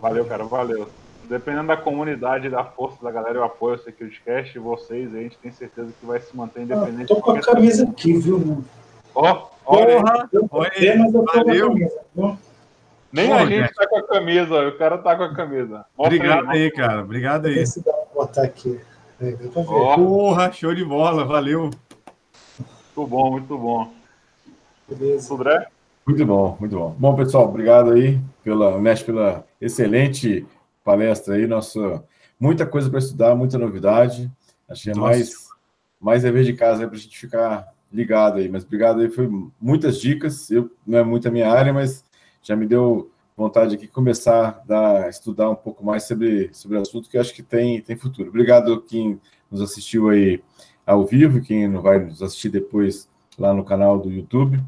Valeu, cara, valeu. Dependendo da comunidade da força da galera, eu apoio o SecurityCast e vocês, a gente tem certeza que vai se manter independente. Ah, tô com a camisa aqui, viu, Ó, olha, valeu. Nem Porra, a gente tá com a camisa, o cara tá com a camisa. Mostra Obrigado aí, aí cara. Obrigado aí. Esse dá pra botar aqui. É, oh. Porra, show de bola, valeu. Muito bom, muito bom. Beleza. André? Muito bom, muito bom. Bom, pessoal, obrigado aí pela Mesh pela excelente palestra aí. Nossa, muita coisa para estudar, muita novidade. Achei mais mais dever de casa para a gente ficar ligado aí. Mas obrigado aí, foi muitas dicas. Eu não é muito a minha área, mas já me deu vontade aqui começar a estudar um pouco mais sobre sobre o assunto que acho que tem tem futuro. Obrigado quem nos assistiu aí ao vivo, quem não vai nos assistir depois lá no canal do YouTube.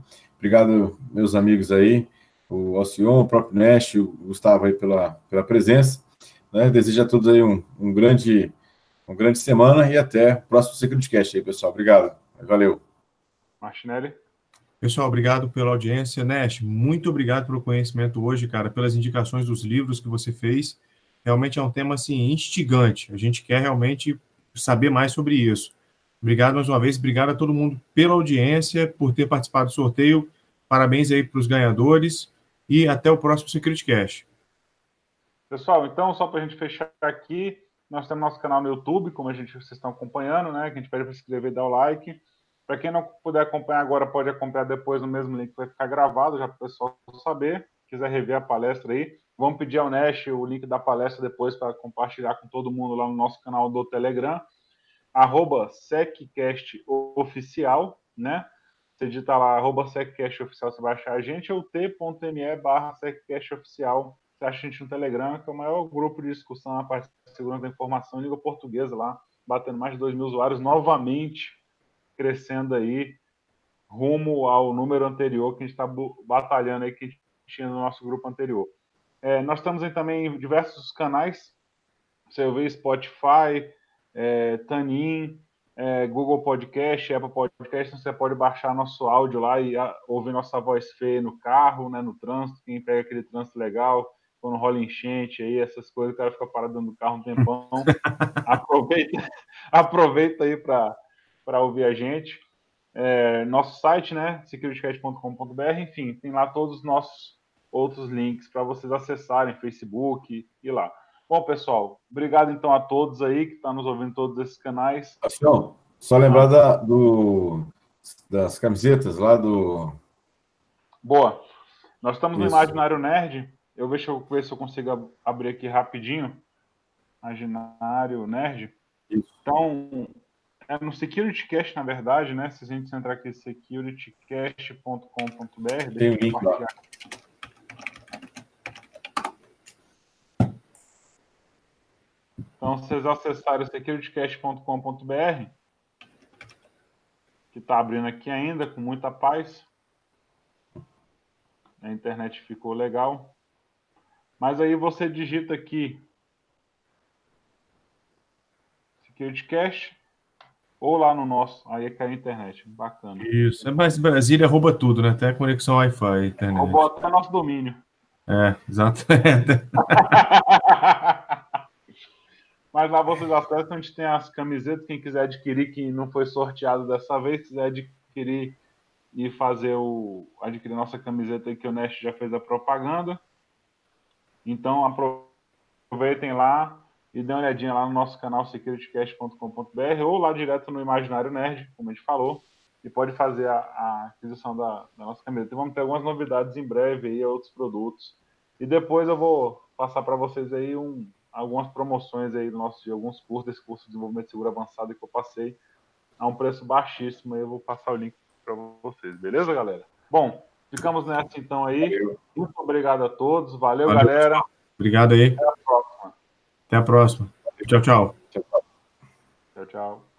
Obrigado, meus amigos aí, o Alcion, o próprio Nash, o Gustavo aí pela, pela presença. Né? Desejo a todos aí um, um grande, uma grande semana e até o próximo Secretcast aí, pessoal. Obrigado. Valeu. Martinelli. Pessoal, obrigado pela audiência. Nash, muito obrigado pelo conhecimento hoje, cara, pelas indicações dos livros que você fez. Realmente é um tema, assim, instigante. A gente quer realmente saber mais sobre isso. Obrigado mais uma vez, obrigado a todo mundo pela audiência, por ter participado do sorteio. Parabéns aí para os ganhadores e até o próximo Security Cash. Pessoal, então, só para a gente fechar aqui, Nós temos nosso canal no YouTube, como a gente vocês estão acompanhando, né? Que a gente pede para se inscrever e dar o like. Para quem não puder acompanhar agora, pode acompanhar depois no mesmo link que vai ficar gravado, já para o pessoal saber. Quiser rever a palestra aí, vamos pedir ao Nash o link da palestra depois para compartilhar com todo mundo lá no nosso canal do Telegram, arroba SecCastOficial, né? Você digita lá, arroba SecCastOficial, você vai achar a gente, ou t.me barra SecCastOficial. Você acha a gente no Telegram, que é o maior grupo de discussão na parte de segurança da informação língua portuguesa lá, batendo mais de 2 mil usuários novamente, crescendo aí, rumo ao número anterior que a gente está batalhando aí, que tinha no nosso grupo anterior. É, nós estamos aí também em diversos canais, você vê Spotify, é, Tanin, é, Google Podcast, Apple Podcast, então você pode baixar nosso áudio lá e a, ouvir nossa voz feia no carro, né, no trânsito, quem pega aquele trânsito legal, quando rola enchente aí, essas coisas, o cara fica parado do carro um tempão. aproveita, aproveita aí para ouvir a gente. É, nosso site, né, securitycast.com.br, enfim, tem lá todos os nossos outros links para vocês acessarem, Facebook e lá. Bom, pessoal, obrigado então a todos aí que estão tá nos ouvindo em todos esses canais. Então, só lembrar da, do, das camisetas lá do. Boa. Nós estamos Isso. no Imaginário Nerd. Eu vejo eu ver se eu consigo abrir aqui rapidinho. Imaginário Nerd. Isso. Então, é no SecurityCast, na verdade, né? Se a gente entrar aqui, securitycast.com.br. Tem um link lá. Então, vocês acessarem securitycast.com.br, que está abrindo aqui ainda, com muita paz. A internet ficou legal. Mas aí você digita aqui SecurityCast ou lá no nosso, aí cai a internet. Bacana. Isso, é mais Brasília rouba tudo, né? Até conexão Wi-Fi, internet. Roubou até nosso domínio. É, exatamente. Mas lá vocês acessam, a gente tem as camisetas. Quem quiser adquirir, que não foi sorteado dessa vez, quiser adquirir e fazer o. adquirir nossa camiseta que o Nest já fez a propaganda. Então aproveitem lá e dêem uma olhadinha lá no nosso canal securitycast.com.br ou lá direto no Imaginário Nerd, como a gente falou, e pode fazer a, a aquisição da, da, nossa camiseta. Vamos ter algumas novidades em breve aí, outros produtos. E depois eu vou passar para vocês aí um, algumas promoções aí do nosso, de alguns cursos, desse curso de desenvolvimento de seguro avançado que eu passei a um preço baixíssimo. Aí eu vou passar o link para vocês, beleza, galera? Bom, ficamos nessa então aí. Valeu. Muito obrigado a todos. Valeu, Valeu galera. Obrigado aí. Até a próxima. Até a próxima. Tchau, tchau. Tchau, tchau.